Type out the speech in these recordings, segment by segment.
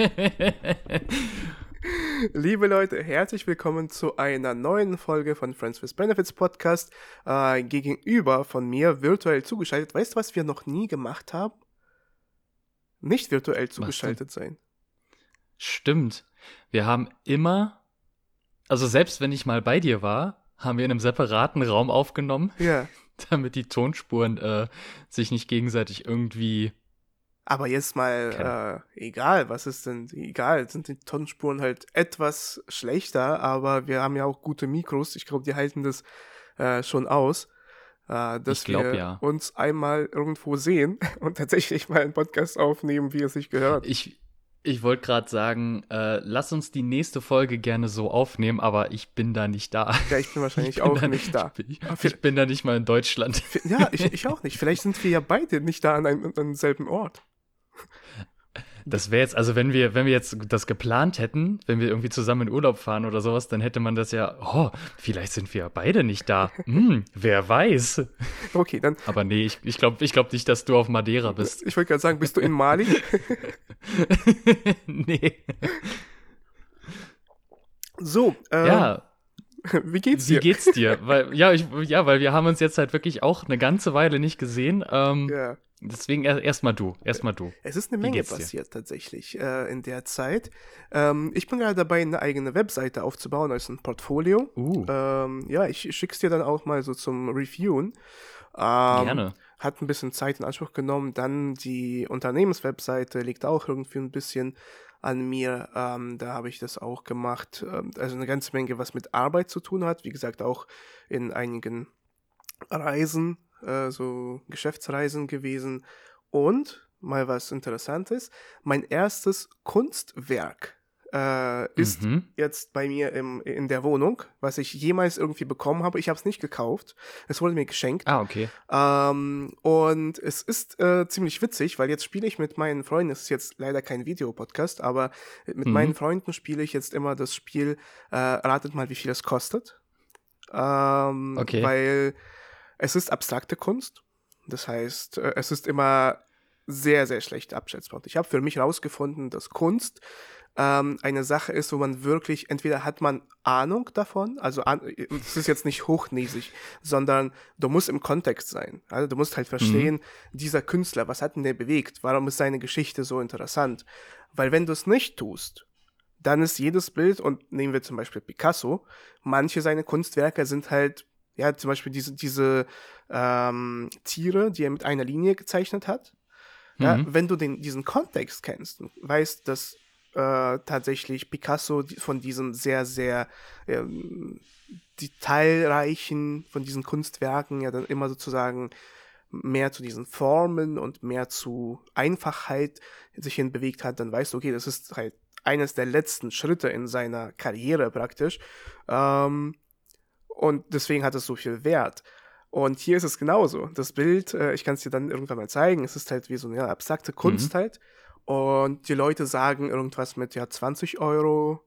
Liebe Leute, herzlich willkommen zu einer neuen Folge von Friends with Benefits Podcast. Äh, gegenüber von mir virtuell zugeschaltet. Weißt du, was wir noch nie gemacht haben? Nicht virtuell zugeschaltet sein. Stimmt. Wir haben immer, also selbst wenn ich mal bei dir war, haben wir in einem separaten Raum aufgenommen. Ja. Damit die Tonspuren äh, sich nicht gegenseitig irgendwie aber jetzt mal, äh, egal, was ist denn, egal, sind die Tonspuren halt etwas schlechter, aber wir haben ja auch gute Mikros. Ich glaube, die halten das äh, schon aus, äh, dass glaub, wir ja. uns einmal irgendwo sehen und tatsächlich mal einen Podcast aufnehmen, wie es sich gehört. Ich, ich wollte gerade sagen, äh, lass uns die nächste Folge gerne so aufnehmen, aber ich bin da nicht da. Ja, ich bin wahrscheinlich ich bin auch da, nicht da. Ich, ich, bin da nicht mal in Deutschland. Ja, ich, ich auch nicht. Vielleicht sind wir ja beide nicht da an einem, an einem selben Ort. Das wäre jetzt, also wenn wir, wenn wir jetzt das geplant hätten, wenn wir irgendwie zusammen in Urlaub fahren oder sowas, dann hätte man das ja, oh, vielleicht sind wir ja beide nicht da. Hm, wer weiß. Okay, dann. Aber nee, ich, ich glaube ich glaub nicht, dass du auf Madeira bist. Ich wollte gerade sagen, bist du in Mali? nee. So, ähm, ja. Wie geht's dir? Wie geht's dir? weil, ja, ich, ja, weil wir haben uns jetzt halt wirklich auch eine ganze Weile nicht gesehen. Ähm, ja. Deswegen erstmal du, erstmal du. Es ist eine Menge passiert tatsächlich äh, in der Zeit. Ähm, ich bin gerade dabei, eine eigene Webseite aufzubauen als ein Portfolio. Uh. Ähm, ja, ich schick's dir dann auch mal so zum Reviewen. Ähm, Gerne. Hat ein bisschen Zeit in Anspruch genommen. Dann die Unternehmenswebseite liegt auch irgendwie ein bisschen an mir. Ähm, da habe ich das auch gemacht. Ähm, also eine ganze Menge, was mit Arbeit zu tun hat. Wie gesagt, auch in einigen Reisen äh, so Geschäftsreisen gewesen und mal was Interessantes. Mein erstes Kunstwerk äh, ist mhm. jetzt bei mir im, in der Wohnung, was ich jemals irgendwie bekommen habe. Ich habe es nicht gekauft. Es wurde mir geschenkt. Ah, okay. Ähm, und es ist äh, ziemlich witzig, weil jetzt spiele ich mit meinen Freunden, es ist jetzt leider kein Videopodcast, aber mit mhm. meinen Freunden spiele ich jetzt immer das Spiel, äh, ratet mal, wie viel es kostet. Ähm, okay. Weil es ist abstrakte Kunst. Das heißt, äh, es ist immer sehr, sehr schlecht abschätzbar. Ich habe für mich herausgefunden, dass Kunst ähm, eine Sache ist, wo man wirklich, entweder hat man Ahnung davon, also es ist jetzt nicht hochnäsig, sondern du musst im Kontext sein. Also du musst halt verstehen, mhm. dieser Künstler, was hat denn der bewegt? Warum ist seine Geschichte so interessant? Weil wenn du es nicht tust, dann ist jedes Bild, und nehmen wir zum Beispiel Picasso, manche seine Kunstwerke sind halt ja, zum Beispiel diese, diese ähm, Tiere, die er mit einer Linie gezeichnet hat. Mhm. Ja, wenn du den, diesen Kontext kennst und weißt, dass äh, tatsächlich Picasso von diesem sehr, sehr ähm, detailreichen, von diesen Kunstwerken ja dann immer sozusagen mehr zu diesen Formen und mehr zu Einfachheit sich hin bewegt hat, dann weißt du, okay, das ist halt eines der letzten Schritte in seiner Karriere praktisch. Ähm, und deswegen hat es so viel Wert. Und hier ist es genauso. Das Bild, äh, ich kann es dir dann irgendwann mal zeigen, es ist halt wie so eine abstrakte Kunst mhm. halt. Und die Leute sagen irgendwas mit ja 20 Euro.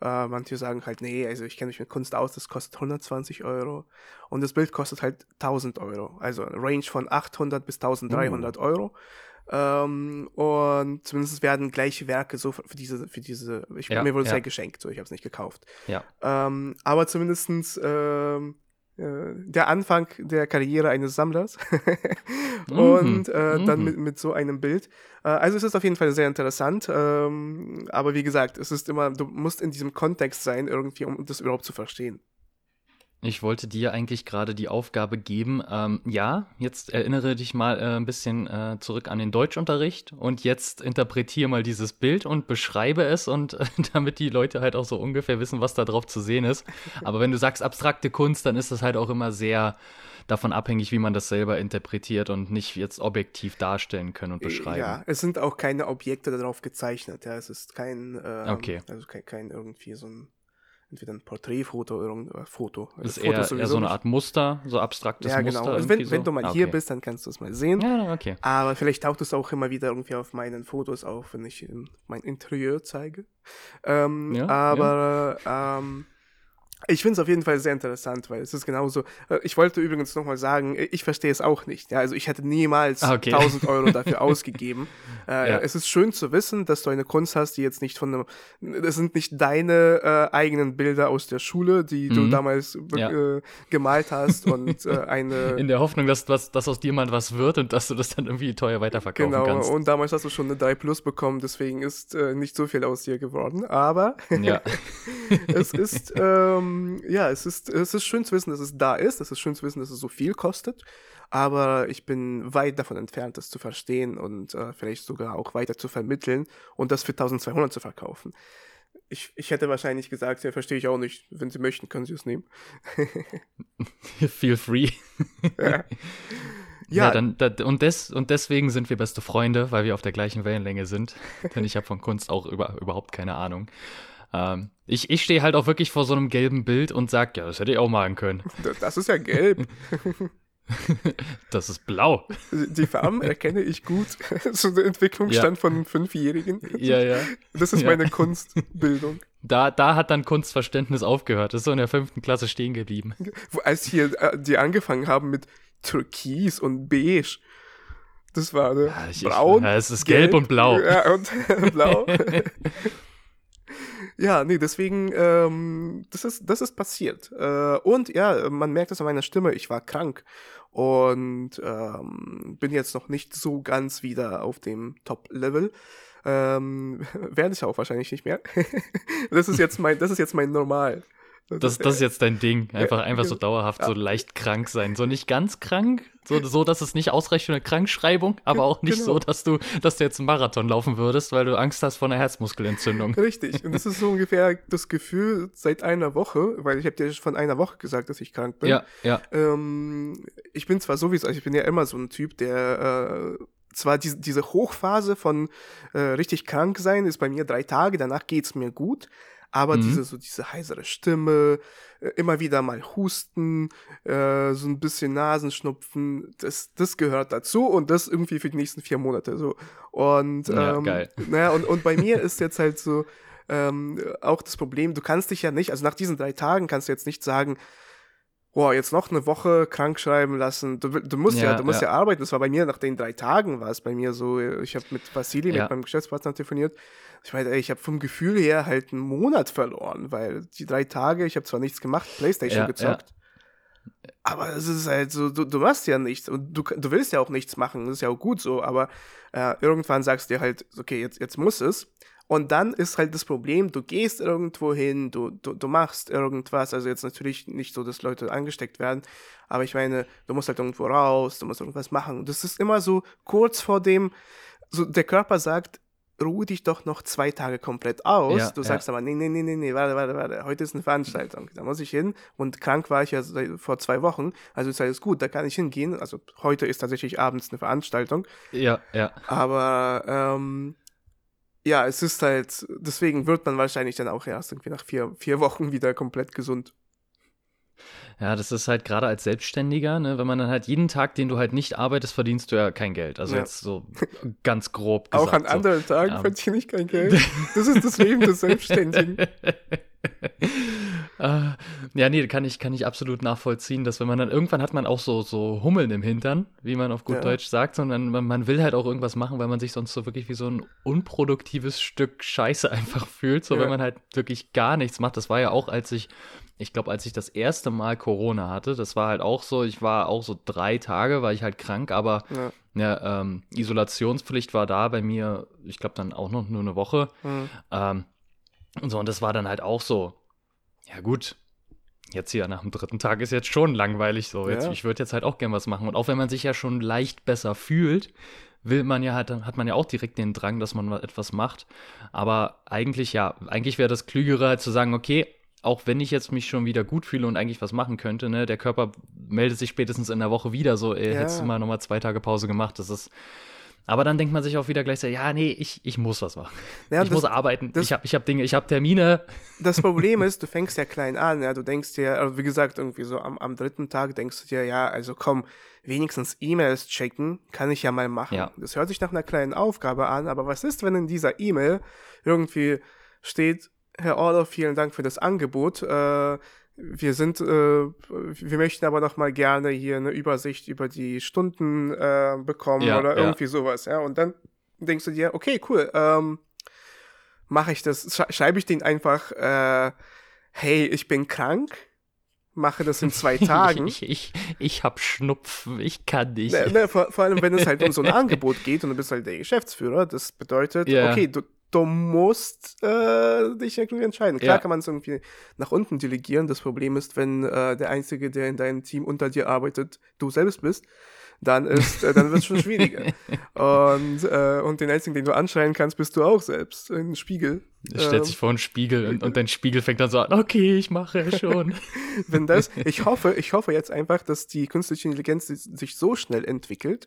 Äh, manche sagen halt, nee, also ich kenne mich mit Kunst aus, das kostet 120 Euro. Und das Bild kostet halt 1000 Euro. Also Range von 800 bis 1300 uh. Euro. Ähm, und zumindest werden gleiche Werke so für diese, für diese, ich, ja, mir wurde es ja. ja geschenkt, so ich habe es nicht gekauft. Ja. Ähm, aber zumindestens ähm, äh, der Anfang der Karriere eines Sammlers und mhm. äh, dann mhm. mit, mit so einem Bild. Äh, also es ist auf jeden Fall sehr interessant, ähm, aber wie gesagt, es ist immer, du musst in diesem Kontext sein irgendwie, um das überhaupt zu verstehen. Ich wollte dir eigentlich gerade die Aufgabe geben, ähm, ja, jetzt erinnere dich mal äh, ein bisschen äh, zurück an den Deutschunterricht und jetzt interpretiere mal dieses Bild und beschreibe es und äh, damit die Leute halt auch so ungefähr wissen, was da drauf zu sehen ist. Aber wenn du sagst abstrakte Kunst, dann ist das halt auch immer sehr davon abhängig, wie man das selber interpretiert und nicht jetzt objektiv darstellen können und beschreiben. Ja, es sind auch keine Objekte darauf gezeichnet, ja, es ist kein, ähm, okay. also kein, kein irgendwie so ein entweder ein Porträtfoto oder ein äh, Foto. Also ist eher, eher, so eine Art Muster, so abstraktes ja, genau. Muster. Also wenn, so? wenn, du mal ah, okay. hier bist, dann kannst du es mal sehen. Ja, okay. Aber vielleicht taucht es auch immer wieder irgendwie auf meinen Fotos auf, wenn ich mein Interieur zeige. Ähm, ja, aber ja. Ähm, Ich finde es auf jeden Fall sehr interessant, weil es ist genauso. Äh, ich wollte übrigens nochmal sagen, ich verstehe es auch nicht. Ja, also ich hätte niemals ah, okay. 1000 Euro dafür ausgegeben. Äh, ja. Es ist schön zu wissen, dass du eine Kunst hast, die jetzt nicht von einem. Das sind nicht deine äh, eigenen Bilder aus der Schule, die mhm. du damals ja. äh, gemalt hast und äh, eine. In der Hoffnung, dass, dass, dass aus dir mal was wird und dass du das dann irgendwie teuer weiterverkaufen genau, kannst. Genau, und damals hast du schon eine 3 Plus bekommen, deswegen ist äh, nicht so viel aus dir geworden. Aber ja. es ist. Ähm, ja, es ist, es ist schön zu wissen, dass es da ist. Es ist schön zu wissen, dass es so viel kostet. Aber ich bin weit davon entfernt, das zu verstehen und äh, vielleicht sogar auch weiter zu vermitteln und das für 1200 zu verkaufen. Ich, ich hätte wahrscheinlich gesagt, ja, verstehe ich auch nicht. Wenn Sie möchten, können Sie es nehmen. Feel free. ja. Ja, ja dann, da, und, des, und deswegen sind wir beste Freunde, weil wir auf der gleichen Wellenlänge sind. Denn ich habe von Kunst auch über, überhaupt keine Ahnung. Ähm, ich ich stehe halt auch wirklich vor so einem gelben Bild und sag, ja, das hätte ich auch malen können. Das ist ja gelb. das ist blau. Die Farben erkenne ich gut. so der Entwicklungsstand ja. von einem Fünfjährigen. Ja, ja. Das ist ja. meine Kunstbildung. Da, da hat dann Kunstverständnis aufgehört. Das ist so in der fünften Klasse stehen geblieben. Als hier äh, die angefangen haben mit Türkis und Beige. Das war ne, ja, ich, braun. Ja, es ist gelb, gelb und blau. Ja, und blau. Ja, nee, deswegen, ähm, das, ist, das ist passiert. Äh, und ja, man merkt es an meiner Stimme, ich war krank und ähm, bin jetzt noch nicht so ganz wieder auf dem Top-Level. Ähm, werde ich auch wahrscheinlich nicht mehr. das ist jetzt mein, das ist jetzt mein Normal. Das, das ist jetzt dein Ding. Einfach, einfach so dauerhaft, ja. so leicht krank sein. So nicht ganz krank, so, so dass es nicht ausreicht für eine Krankschreibung, aber auch nicht genau. so, dass du, dass du jetzt einen Marathon laufen würdest, weil du Angst hast vor einer Herzmuskelentzündung. Richtig. Und das ist so ungefähr das Gefühl seit einer Woche, weil ich habe dir von einer Woche gesagt, dass ich krank bin. Ja, ja. Ähm, ich bin zwar sowieso, also ich bin ja immer so ein Typ, der äh, zwar die, diese Hochphase von äh, richtig krank sein ist bei mir drei Tage, danach geht's mir gut, aber mhm. diese, so diese heisere Stimme, äh, immer wieder mal Husten, äh, so ein bisschen Nasenschnupfen, das, das gehört dazu und das irgendwie für die nächsten vier Monate so. Und, ja, ähm, geil. Naja, und, und bei mir ist jetzt halt so ähm, auch das Problem, du kannst dich ja nicht, also nach diesen drei Tagen kannst du jetzt nicht sagen, boah, jetzt noch eine Woche krank schreiben lassen. Du, du musst ja, ja du musst ja. ja. arbeiten. Das war bei mir nach den drei Tagen war es bei mir so. Ich habe mit Vasili, ja. mit meinem Geschäftspartner telefoniert. Ich meine, ey, ich habe vom Gefühl her halt einen Monat verloren, weil die drei Tage, ich habe zwar nichts gemacht, Playstation gezockt. Aber es ist halt so, du, du machst ja nichts und du, du willst ja auch nichts machen, das ist ja auch gut so, aber äh, irgendwann sagst du dir halt, okay, jetzt, jetzt muss es. Und dann ist halt das Problem, du gehst irgendwo hin, du, du, du machst irgendwas, also jetzt natürlich nicht so, dass Leute angesteckt werden, aber ich meine, du musst halt irgendwo raus, du musst irgendwas machen. Das ist immer so kurz vor dem, so der Körper sagt, ruhe dich doch noch zwei Tage komplett aus. Ja, du sagst ja. aber, nee, nee, nee, nee, nee, warte, warte, warte, heute ist eine Veranstaltung. Da muss ich hin und krank war ich ja vor zwei Wochen, also ist alles gut, da kann ich hingehen. Also heute ist tatsächlich abends eine Veranstaltung. Ja, ja. Aber ähm, ja, es ist halt, deswegen wird man wahrscheinlich dann auch erst irgendwie nach vier, vier Wochen wieder komplett gesund. Ja, das ist halt gerade als Selbstständiger, ne, wenn man dann halt jeden Tag, den du halt nicht arbeitest, verdienst du ja kein Geld. Also ja. jetzt so ganz grob gesagt. Auch an anderen so. Tagen ja. verdiene ich kein Geld. Das ist das Leben des Selbstständigen. Uh, ja, nee, kann ich, kann ich absolut nachvollziehen, dass wenn man dann irgendwann hat man auch so, so Hummeln im Hintern, wie man auf gut ja. Deutsch sagt, sondern man, man, will halt auch irgendwas machen, weil man sich sonst so wirklich wie so ein unproduktives Stück Scheiße einfach fühlt, so ja. wenn man halt wirklich gar nichts macht. Das war ja auch, als ich ich glaube, als ich das erste Mal Corona hatte, das war halt auch so, ich war auch so drei Tage, war ich halt krank, aber ja. Ja, ähm, Isolationspflicht war da bei mir, ich glaube dann auch noch nur eine Woche. Mhm. Ähm, und so, und das war dann halt auch so, ja gut, jetzt hier nach dem dritten Tag ist jetzt schon langweilig so. Jetzt, ja. Ich würde jetzt halt auch gern was machen. Und auch wenn man sich ja schon leicht besser fühlt, will man ja halt, dann hat man ja auch direkt den Drang, dass man etwas macht. Aber eigentlich ja, eigentlich wäre das Klügere halt zu sagen, okay, auch wenn ich jetzt mich schon wieder gut fühle und eigentlich was machen könnte, ne, der Körper meldet sich spätestens in der Woche wieder so, ey, ja. hättest du mal nochmal zwei Tage Pause gemacht. Das ist. Aber dann denkt man sich auch wieder gleich so, ja, nee, ich, ich muss was machen. Ja, ich das, muss arbeiten. Das, ich habe ich hab Dinge, ich habe Termine. Das Problem ist, du fängst ja klein an, ja, du denkst dir, also wie gesagt, irgendwie so am, am dritten Tag denkst du dir, ja, also komm, wenigstens E-Mails checken, kann ich ja mal machen. Ja. Das hört sich nach einer kleinen Aufgabe an, aber was ist, wenn in dieser E-Mail irgendwie steht, Herr Orloff, vielen Dank für das Angebot. Äh, wir sind, äh, wir möchten aber noch mal gerne hier eine Übersicht über die Stunden äh, bekommen Ja, oder ja. irgendwie sowas, ja. Und dann denkst du dir, okay, cool, ähm, mache ich das, sch schreibe ich den einfach, äh, hey, ich bin krank, mache das in zwei Tagen. Ich, ich, ich hab Schnupfen, ich kann nicht. Ne, ne, vor, vor allem, wenn es halt um so ein Angebot geht und du bist halt der Geschäftsführer, das bedeutet, Ja. okay, du, du musst äh, dich irgendwie entscheiden. Klar Ja. kann man es irgendwie nach unten delegieren. Das Problem ist, wenn äh, der Einzige, der in deinem Team unter dir arbeitet, du selbst bist, dann ist, äh, dann wird es schon schwieriger. und, äh, und den Einzigen, den du anschreien kannst, bist du auch selbst. Ein Spiegel. Stellt Ähm, sich vor einen Spiegel und, und dein Spiegel fängt dann so an, okay, ich mache schon. wenn das, ich hoffe, ich hoffe jetzt einfach, dass die künstliche Intelligenz si- sich so schnell entwickelt,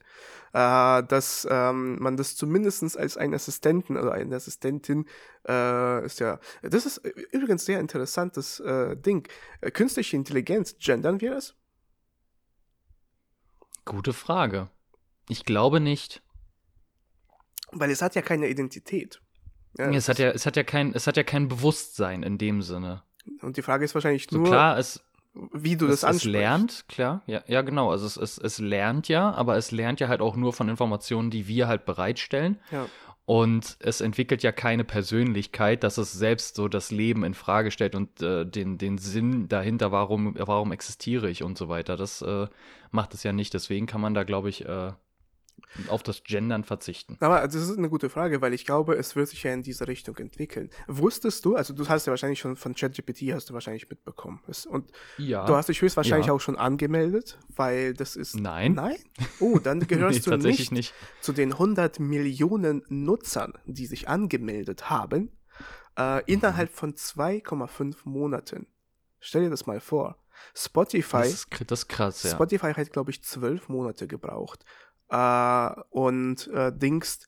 äh, dass ähm, man das zumindest als einen Assistenten oder eine Assistentin äh, ist ja, das ist übrigens sehr interessantes äh, Ding. Äh, Künstliche Intelligenz, gendern wir das? Gute Frage. Ich glaube nicht. Weil es hat ja keine Identität. Ja, es, hat ja, es, hat ja kein, es hat ja kein Bewusstsein in dem Sinne. und die Frage ist wahrscheinlich So nur, klar, es, wie du es, das es ansprichst. lernt, klar, ja, ja genau. Also es, es, es lernt ja, aber es lernt ja halt auch nur von Informationen, die wir halt bereitstellen. Ja. Und es entwickelt ja keine Persönlichkeit, dass es selbst so das Leben in Frage stellt und äh, den, den Sinn dahinter, warum, warum existiere ich und so weiter. Das äh, macht es ja nicht. Deswegen kann man da, glaube ich, äh, auf das Gendern verzichten. Aber das ist eine gute Frage, weil ich glaube, es wird sich ja in diese Richtung entwickeln. Wusstest du, also du hast ja wahrscheinlich schon von ChatGPT hast du wahrscheinlich mitbekommen. Und Ja. du hast dich höchstwahrscheinlich Ja. auch schon angemeldet, weil das ist. Nein. Nein? Oh, dann gehörst Nee, du tatsächlich nicht, nicht. zu den 100 Millionen Nutzern, die sich angemeldet haben, äh, innerhalb von 2,5 Monaten. Stell dir das mal vor. Spotify. Das ist, das ist krass, ja. Spotify hat, glaube ich, zwölf Monate gebraucht. Äh, und äh, Dings,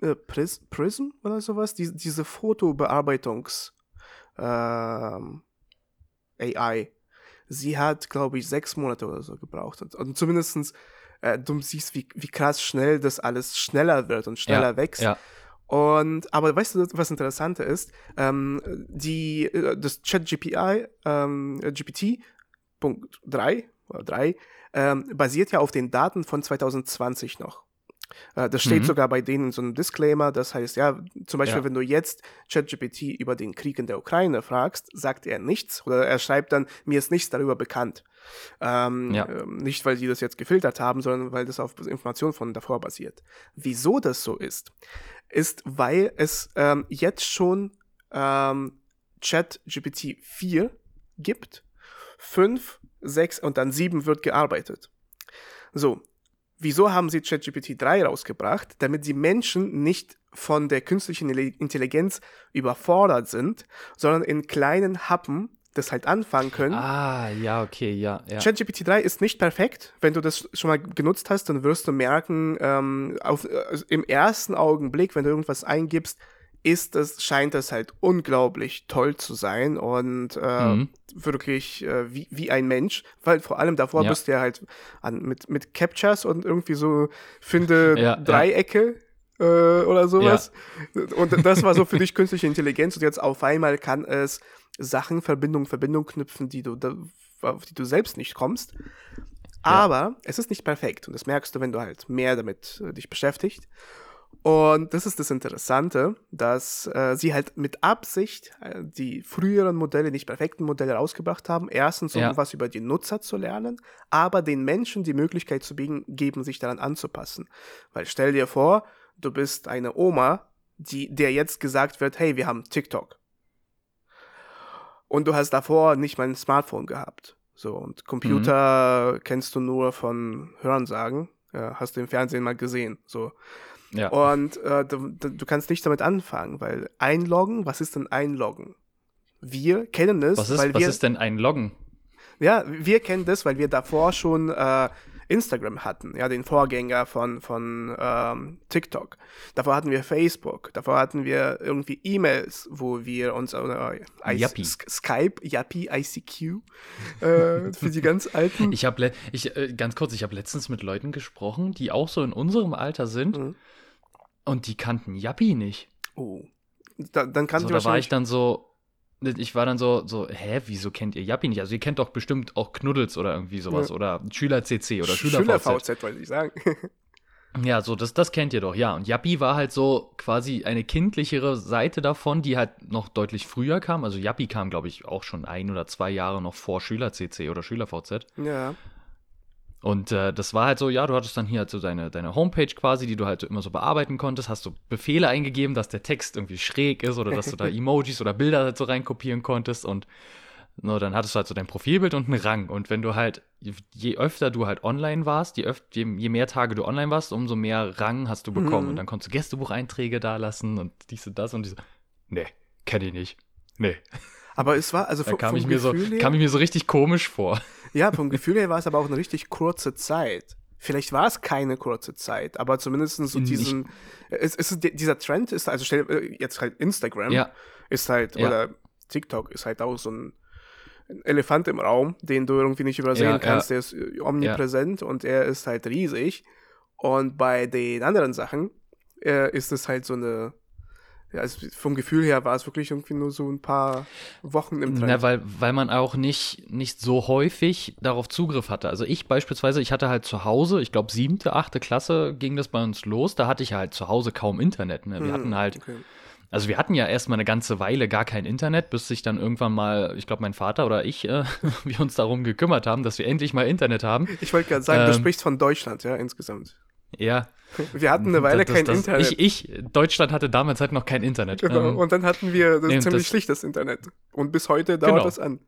äh, Pris Prism oder sowas, die, diese Fotobearbeitungs ähm, AI, sie hat, glaube ich, sechs Monate oder so gebraucht. Und, und zumindestens, äh, du siehst, wie, wie krass schnell das alles schneller wird und schneller ja, wächst. Ja. Und, aber weißt du, was interessanter ist? Ähm, die, äh, das ChatGPI, ähm, GPT Punkt 3 oder 3, ähm, basiert ja auf den Daten von 2020 noch. Äh, das steht Mhm. sogar bei denen in so einem Disclaimer. Das heißt, ja, zum Beispiel, Ja. wenn du jetzt ChatGPT über den Krieg in der Ukraine fragst, sagt er nichts oder er schreibt dann, mir ist nichts darüber bekannt. Ähm, Ja. ähm, nicht, weil die das jetzt gefiltert haben, sondern weil das auf Informationen von davor basiert. Wieso das so ist, ist, weil es ähm, jetzt schon ähm, ChatGPT 4 gibt, 5, 6 und dann 7 wird gearbeitet. So, wieso haben sie ChatGPT 3 rausgebracht? Damit die Menschen nicht von der künstlichen Intelligenz überfordert sind, sondern in kleinen Happen das halt anfangen können. Ah, ja, okay, ja, ja. ChatGPT 3 ist nicht perfekt. Wenn du das schon mal genutzt hast, dann wirst du merken, ähm, auf, äh, im ersten Augenblick, wenn du irgendwas eingibst, ist das, scheint das halt unglaublich toll zu sein und äh, Mhm. wirklich äh, wie, wie ein Mensch, weil vor allem davor Ja. bist du ja halt an, mit, mit Captchas und irgendwie so finde Ja, ja. Dreiecke äh, oder sowas. Und das war so für dich künstliche Intelligenz und jetzt auf einmal kann es Sachen, Verbindungen, Verbindungen knüpfen, die du, da, auf die du selbst nicht kommst. Aber es ist nicht perfekt und das merkst du, wenn du halt mehr damit äh, dich beschäftigt. Und das ist das Interessante, dass äh, sie halt mit Absicht äh, die früheren Modelle, nicht perfekten Modelle rausgebracht haben. Erstens, um Ja. was über die Nutzer zu lernen, aber den Menschen die Möglichkeit zu geben, sich daran anzupassen. Weil stell dir vor, du bist eine Oma, die, der jetzt gesagt wird, hey, wir haben TikTok. Und du hast davor nicht mal ein Smartphone gehabt. So, und Computer kennst du nur von Hörensagen. Ja, hast du im Fernsehen mal gesehen. So. Ja. Und äh, du, du kannst nicht damit anfangen, weil einloggen, was ist denn einloggen? Wir kennen es, was ist, weil was wir ist denn ein Loggen? ja, wir kennen das, weil wir davor schon äh, Instagram hatten, ja, den Vorgänger von, von ähm, TikTok. Davor hatten wir Facebook, davor hatten wir irgendwie E-Mails, wo wir uns äh. Sk- Skype, Yappi, ICQ, äh, für die ganz alten. Ich habe ich äh, ganz kurz, ich habe letztens mit Leuten gesprochen, die auch so in unserem Alter sind Mhm. Und die kannten Yappi nicht. oh. Da, dann kannst So, du da war ich dann so, ich war dann so, so, hä, wieso kennt ihr Yappi nicht? Also ihr kennt doch bestimmt auch Knuddels oder irgendwie sowas Ja. oder Schüler-CC oder Schüler Schüler-VZ. VZ, wollte ich sagen. Ja, so, das, das kennt ihr doch, ja. Und Yappi war halt so quasi eine kindlichere Seite davon, die halt noch deutlich früher kam. Also Yappi kam, glaube ich, auch schon ein oder zwei Jahre noch vor Schüler-CC oder Schüler-VZ. ja. Und äh, das war halt so, ja, du hattest dann hier halt so deine, deine Homepage quasi, die du halt so immer so bearbeiten konntest, hast du Befehle eingegeben, dass der Text irgendwie schräg ist oder dass du da Emojis oder Bilder halt so reinkopieren konntest und no, dann hattest du halt so dein Profilbild und einen Rang. Und wenn du halt, je öfter du halt online warst, je, öf je, je mehr Tage du online warst, umso mehr Rang hast du bekommen. Mhm. Und dann konntest du Gästebucheinträge da lassen und dies und das und diese. Nee, kenn ich nicht. Nee. Aber es war, also Da kam ich, mir so, Gefühl her, kam ich mir so richtig komisch vor. Ja, vom Gefühl her war es aber auch eine richtig kurze Zeit. Vielleicht war es keine kurze Zeit, aber zumindest so Nicht- diesen, es, es ist, dieser Trend ist, also stell, äh, jetzt halt Instagram Ja. ist halt, Ja. oder TikTok ist halt auch so ein ein Elefant im Raum, den du irgendwie nicht übersehen Ja, kannst, der ist äh, omnipräsent und er ist halt riesig. Und bei den anderen Sachen äh, ist es halt so eine, ja, es, vom Gefühl her war es wirklich irgendwie nur so ein paar Wochen im Trend. Na, weil, weil man auch nicht, nicht so häufig darauf Zugriff hatte. Also ich beispielsweise, ich hatte halt zu Hause, ich glaube siebte, achte Klasse ging das bei uns los, da hatte ich halt zu Hause kaum Internet. Ne? Wir Hm, hatten halt, okay. also wir hatten ja erstmal eine ganze Weile gar kein Internet, bis sich dann irgendwann mal, ich glaube mein Vater oder ich, äh, wir uns darum gekümmert haben, dass wir endlich mal Internet haben. Ich wollte gerade sagen, du Ähm, sprichst von Deutschland, ja, insgesamt. Ja. Wir hatten eine Weile das, kein das, Internet. Ich, ich, Deutschland hatte damals halt noch kein Internet. genau. Ähm, und dann hatten wir nee, ziemlich das- schlichtes Internet. Und bis heute dauert Genau. das an.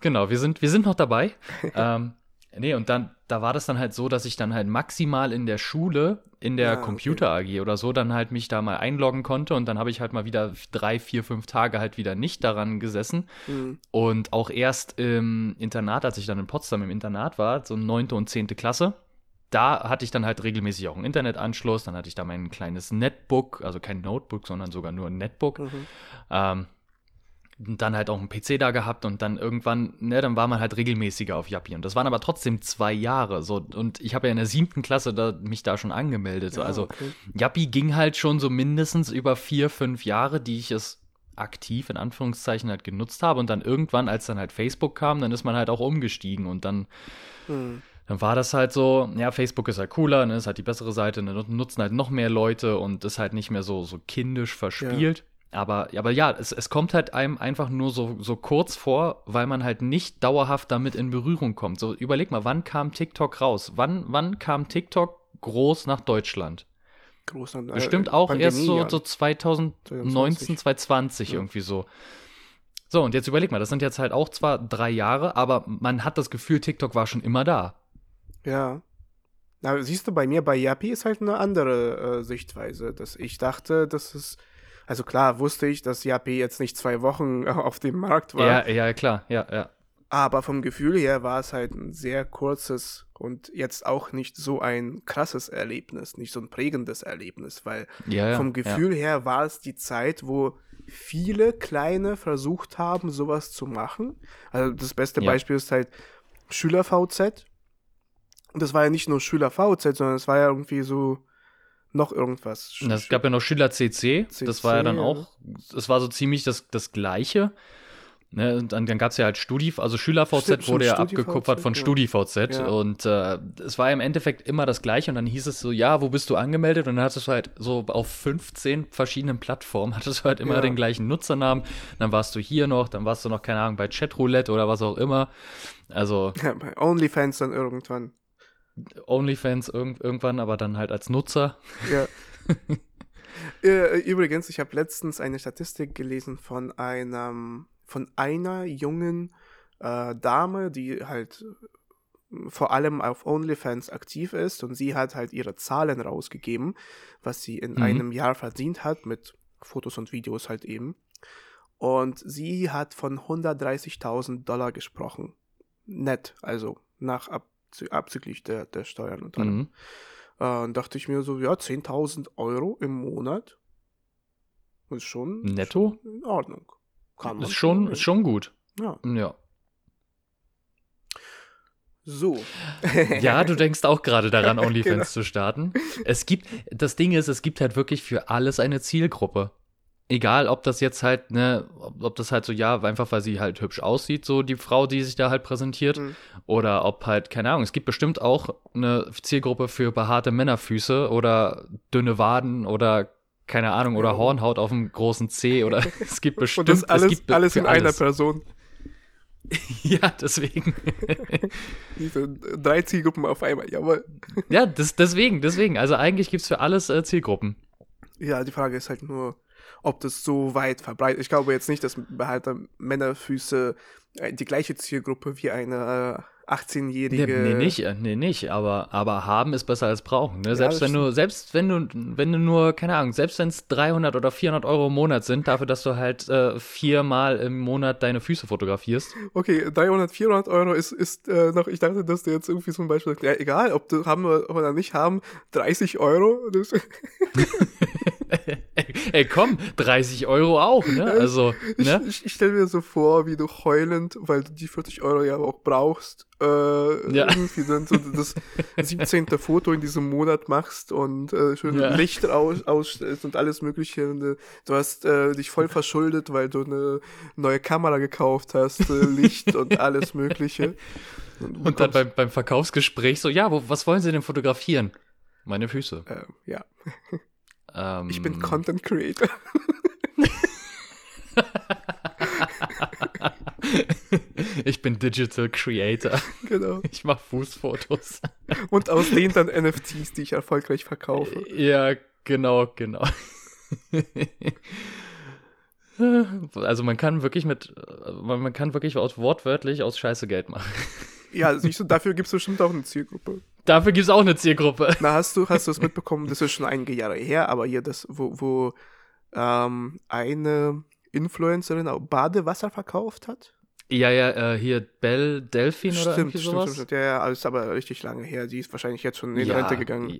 Genau, wir sind, wir sind noch dabei. ähm, nee, und dann, da war das dann halt so, dass ich dann halt maximal in der Schule, in der Ah, okay. Computer AG oder so, dann halt mich da mal einloggen konnte und dann habe ich halt mal wieder drei, vier, fünf Tage halt wieder nicht daran gesessen. Hm. Und auch erst im Internat, als ich dann in Potsdam im Internat war, so neunte und zehnte Klasse, da hatte ich dann halt regelmäßig auch einen Internetanschluss, dann hatte ich da mein kleines Netbook, also kein Notebook, sondern sogar nur ein Netbook. Mhm. Ähm, und dann halt auch einen PC da gehabt und dann irgendwann, ne, dann war man halt regelmäßiger auf Yappi. Und das waren aber trotzdem zwei Jahre. So, und ich habe ja in der siebten Klasse da, mich da schon angemeldet. Ja, Also okay. Yappi ging halt schon so mindestens über vier, fünf Jahre, die ich es aktiv in Anführungszeichen halt genutzt habe. Und dann irgendwann, als dann halt Facebook kam, dann ist man halt auch umgestiegen und dann Hm. Dann war das halt so, ja, Facebook ist halt cooler, ne, ist halt die bessere Seite, ne, nutzen halt noch mehr Leute und ist halt nicht mehr so, so kindisch verspielt. Aber, aber ja, es, es kommt halt einem einfach nur so, so kurz vor, weil man halt nicht dauerhaft damit in Berührung kommt. So, überleg mal, wann kam TikTok raus? Wann, wann kam TikTok groß nach Deutschland? Groß äh, Bestimmt auch erst so, so 2019, 2020 Ja. irgendwie so. So, und jetzt überleg mal, das sind jetzt halt auch zwar drei Jahre, aber man hat das Gefühl, TikTok war schon immer da. Ja. Na, siehst du, bei mir, bei Yappi ist halt eine andere äh, Sichtweise, dass ich dachte, dass es, also klar wusste ich, dass Yappi jetzt nicht zwei Wochen auf dem Markt war, Ja, ja, klar, ja, ja. aber vom Gefühl her war es halt ein sehr kurzes und jetzt auch nicht so ein krasses Erlebnis, nicht so ein prägendes Erlebnis, weil Ja, ja, vom Gefühl her war es die Zeit, wo viele Kleine versucht haben, sowas zu machen. Also das beste Ja. Beispiel ist halt Schüler-VZ. Und das war ja nicht nur Schüler-VZ, sondern es war ja irgendwie so noch irgendwas. Ja. Es gab ja noch Schüler CC, das war ja dann CC, auch, es war so ziemlich das, das Gleiche. Ne, und dann, dann gab es ja halt Studi, also Schüler-VZ Stimmt, wurde ja abgekupfert von StudiVZ, Studi-VZ Ja. und äh, es war ja im Endeffekt immer das Gleiche und dann hieß es so, ja, wo bist du angemeldet? Und dann hattest du halt so auf 15 verschiedenen Plattformen hattest du halt immer Ja. den gleichen Nutzernamen. Dann warst du hier noch, dann warst du noch, keine Ahnung, bei Chatroulette oder was auch immer. Also Ja, bei OnlyFans dann irgendwann. OnlyFans irg irgendwann, aber dann halt als Nutzer. Ja. Äh, Übrigens, ich habe letztens eine Statistik gelesen von einem, von einer jungen äh, Dame, die halt äh, vor allem auf OnlyFans aktiv ist und sie hat halt ihre Zahlen rausgegeben, was sie in Mhm. einem Jahr verdient hat mit Fotos und Videos halt eben. Und sie hat von 130.000 Dollar gesprochen. Nett, also nach abzü abzüglich der, der Steuern und allem. Mhm. Äh, dachte ich mir so, ja, 10.000 Euro im Monat ist schon Netto? schon in Ordnung. Kann man Ist schon, ist schon gut. Ja. Ja. So. Ja, du denkst auch gerade daran, OnlyFans Genau. zu starten. Es gibt, das Ding ist, es gibt halt wirklich für alles eine Zielgruppe. Egal ob das jetzt halt, ne, ob, das halt so, ja, einfach weil sie halt hübsch aussieht, so die Frau, die sich da halt präsentiert, mhm. oder ob halt, keine Ahnung, es gibt bestimmt auch eine Zielgruppe für behaarte Männerfüße oder dünne Waden oder keine Ahnung, oder Hornhaut auf dem großen C oder es gibt bestimmt Und das alles, es gibt alles in alles. einer Person. ja, deswegen. Diese drei Zielgruppen auf einmal, jawohl. ja, das, deswegen, deswegen. Also eigentlich gibt es für alles äh, Zielgruppen. Ja, die Frage ist halt nur, ob das so weit verbreitet Ich glaube jetzt nicht, dass behalter Männerfüße äh, die gleiche Zielgruppe wie eine äh, 18-jährige. Nee, nee, nicht, äh, nee, nicht, aber, aber haben ist besser als brauchen. Ne? Selbst ja, wenn du, selbst wenn du, wenn du nur, keine Ahnung, selbst wenn es 300 oder 400 Euro im Monat sind, dafür, dass du halt äh, viermal im Monat deine Füße fotografierst. Okay, 300, 400 Euro ist, ist äh, noch, ich dachte, dass du jetzt irgendwie zum Beispiel, ja, egal, ob du haben oder nicht haben, 30 Euro. Ey, komm, 30 Euro auch, ne? Also, ne? Ich, ich, ich stelle mir so vor, wie du heulend, weil du die 40 Euro ja auch brauchst, äh, ja. irgendwie dann so das 17. Foto in diesem Monat machst und äh, schön ja. Licht aus, ausstellst und alles Mögliche. Und, äh, du hast äh, dich voll verschuldet, weil du eine neue Kamera gekauft hast, äh, Licht und alles Mögliche. Und, und dann beim, beim Verkaufsgespräch so, ja, wo, was wollen Sie denn fotografieren? Meine Füße. Äh, ja. Ähm, ich bin Content Creator. ich bin Digital Creator. Genau. Ich mache Fußfotos. Und aus denen dann NFTs, die ich erfolgreich verkaufe. Ja, genau, genau. Also man kann wirklich mit, man kann wirklich wortwörtlich aus Scheiße Geld machen. Ja, siehst du, dafür gibt es bestimmt auch eine Zielgruppe. Dafür gibt es auch eine Zielgruppe. Na, hast du, hast du es mitbekommen, das ist schon einige Jahre her, aber hier das, wo, wo ähm, eine Influencerin auch Badewasser verkauft hat? Ja, ja, äh, hier Belle Delphine oder irgendwie stimmt, sowas. Stimmt, ja, ja, ist aber richtig lange her. Die ist wahrscheinlich jetzt schon in ja, Rente gegangen.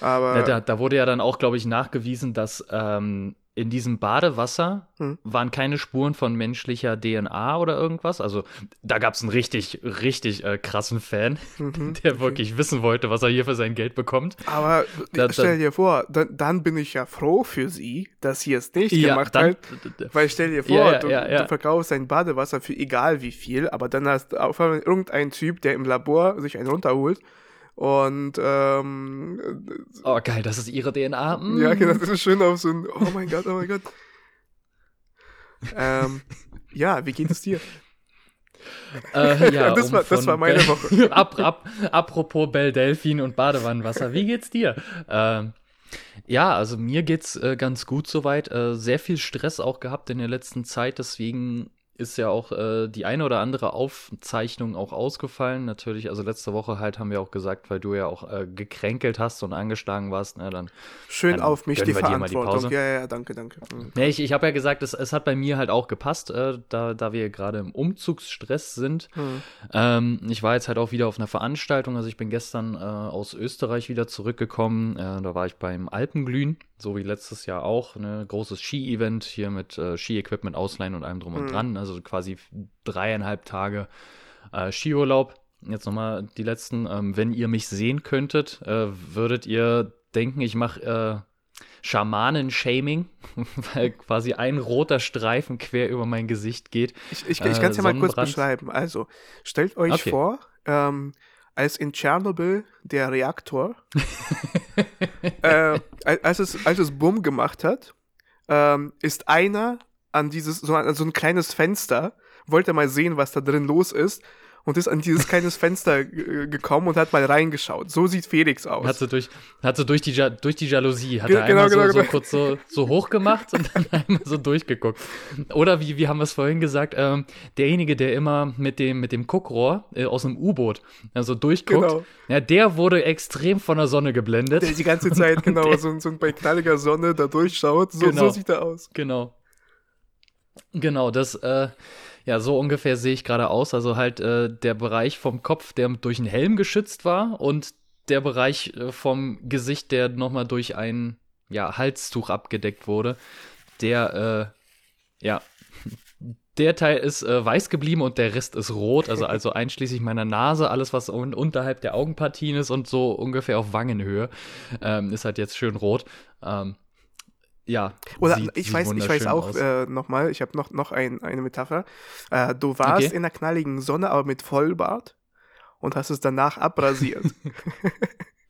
Aber ja, da, da, wurde ja dann auch, glaube ich, nachgewiesen, dass ähm, in diesem Badewasser hm. waren keine Spuren von menschlicher DNA oder irgendwas. Also da gab es einen richtig, richtig äh, krassen Fan, mhm. der wirklich wissen wollte, was er hier für sein Geld bekommt. Aber da, stell dir vor, dann, dann, bin ich ja froh für sie, dass sie es nicht ja, gemacht dann, hat. Weil stell dir vor, ja, ja, du, du, verkaufst ein Badewasser für egal wie viel, aber dann hast auf einmal irgendein Typ, der im Labor sich einen runterholt und ähm, Oh, geil, das ist ihre DNA. Mm. Ja, genau, das ist schön auf so ein Oh mein Gott, oh mein Gott. ähm, ja, wie geht es dir? Äh, ja, das, um war, das war meine Woche. ab, ab, apropos Bell Delfin und Badewannenwasser, wie geht's dir? Ähm, ja, also mir geht's äh, ganz gut soweit. Äh, sehr viel Stress auch gehabt in der letzten Zeit, deswegen ist ja auch äh, die eine oder andere Aufzeichnung auch ausgefallen. Natürlich, also letzte Woche halt haben wir auch gesagt, weil du ja auch äh, gekränkelt hast und angeschlagen warst, ne, dann schön dann auf mich die Verantwortung. Die ja, ja, danke, danke. Mhm. Nee, ich, ich habe ja gesagt, es, es hat bei mir halt auch gepasst, äh, da, da wir gerade im Umzugsstress sind. Mhm. Ähm, ich war jetzt halt auch wieder auf einer Veranstaltung, also ich bin gestern äh, aus Österreich wieder zurückgekommen. Äh, da war ich beim Alpenglühen so wie letztes Jahr auch, ne, großes Ski-Event hier mit äh, Ski-Equipment ausleihen und allem drum und mhm. dran. Also quasi dreieinhalb Tage äh, Skiurlaub. Jetzt nochmal die letzten. Ähm, wenn ihr mich sehen könntet, äh, würdet ihr denken, ich mache äh, Schamanen-Shaming, weil quasi ein roter Streifen quer über mein Gesicht geht. Ich, ich, ich kann es ja mal kurz beschreiben. Also, stellt euch okay. vor, ähm, als in Tschernobyl der Reaktor, äh, als, es, als es Bumm gemacht hat, ähm, ist einer an dieses, so, an so ein kleines Fenster, wollte mal sehen, was da drin los ist und ist an dieses kleines Fenster gekommen und hat mal reingeschaut. So sieht Felix aus. Hat sie durch, hat sie durch, die, durch die Jalousie, hat er genau, einmal genau, so, genau. so kurz so, so hoch gemacht und dann einmal so durchgeguckt. Oder wie, wie haben wir es vorhin gesagt, ähm, derjenige, der immer mit dem, mit dem Guckrohr äh, aus dem U-Boot also durchguckt, genau. ja, der wurde extrem von der Sonne geblendet. Der die ganze Zeit, genau, so, so bei knalliger Sonne da durchschaut. So, genau, so sieht er aus. Genau. Genau, das, äh, ja, so ungefähr sehe ich gerade aus. Also halt äh, der Bereich vom Kopf, der durch einen Helm geschützt war und der Bereich äh, vom Gesicht, der nochmal durch ein ja, Halstuch abgedeckt wurde, der, äh, ja, der Teil ist äh, weiß geblieben und der Rest ist rot, also, also einschließlich meiner Nase, alles was un unterhalb der Augenpartien ist und so ungefähr auf Wangenhöhe, ähm, ist halt jetzt schön rot. Ähm, ja. Oder sieht, ich, sieht weiß, ich weiß auch äh, nochmal, ich habe noch, noch ein, eine Metapher. Äh, du warst okay. in der knalligen Sonne, aber mit Vollbart und hast es danach abrasiert.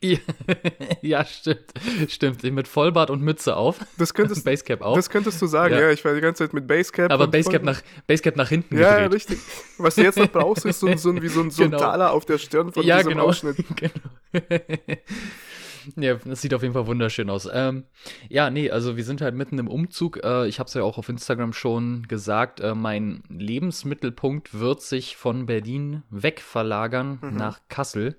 ja, stimmt. Stimmt. Mit Vollbart und Mütze auf. Das könntest, Basecap auf. Das könntest du sagen, ja. ja. Ich war die ganze Zeit mit Basecap. Aber Basecap nach, Basecap nach hinten Ja, gedreht. richtig. Was du jetzt noch brauchst, ist so, so, wie so ein, so genau. Taler auf der Stirn von ja, diesem genau. Ausschnitt. Genau. Ja, das sieht auf jeden Fall wunderschön aus. Ähm, ja, nee, also wir sind halt mitten im Umzug. Äh, ich habe es ja auch auf Instagram schon gesagt. Äh, mein Lebensmittelpunkt wird sich von Berlin wegverlagern mhm. nach Kassel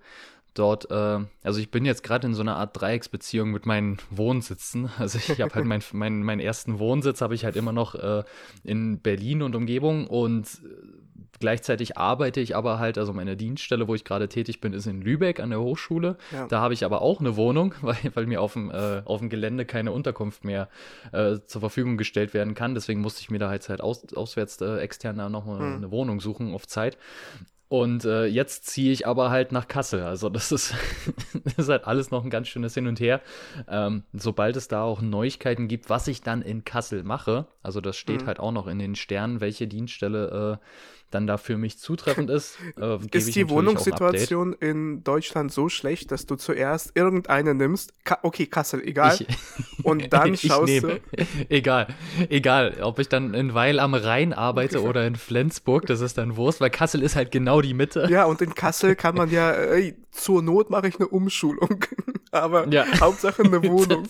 dort, äh, also ich bin jetzt gerade in so einer Art Dreiecksbeziehung mit meinen Wohnsitzen. Also ich habe halt meinen mein, mein ersten Wohnsitz habe ich halt immer noch äh, in Berlin und Umgebung und äh, gleichzeitig arbeite ich aber halt, also meine Dienststelle, wo ich gerade tätig bin, ist in Lübeck an der Hochschule. Ja. Da habe ich aber auch eine Wohnung, weil, weil mir auf dem, äh, auf dem Gelände keine Unterkunft mehr äh, zur Verfügung gestellt werden kann. Deswegen musste ich mir da halt, halt aus, auswärts äh, extern noch mal hm. eine Wohnung suchen auf Zeit. Und äh, jetzt ziehe ich aber halt nach Kassel. Also das ist, das ist halt alles noch ein ganz schönes Hin und Her. Ähm, sobald es da auch Neuigkeiten gibt, was ich dann in Kassel mache, also das steht mhm. halt auch noch in den Sternen, welche Dienststelle äh, dann da für mich zutreffend ist. Äh, ist die Wohnungssituation in Deutschland so schlecht, dass du zuerst irgendeine nimmst? Ka okay, Kassel, egal. Ich, und dann schaust du. Egal, egal. Ob ich dann in Weil am Rhein arbeite oder in Flensburg, das ist dann Wurst, weil Kassel ist halt genau die Mitte. Ja, und in Kassel kann man ja, ey, zur Not mache ich eine Umschulung. Aber ja. Hauptsache eine Wohnung.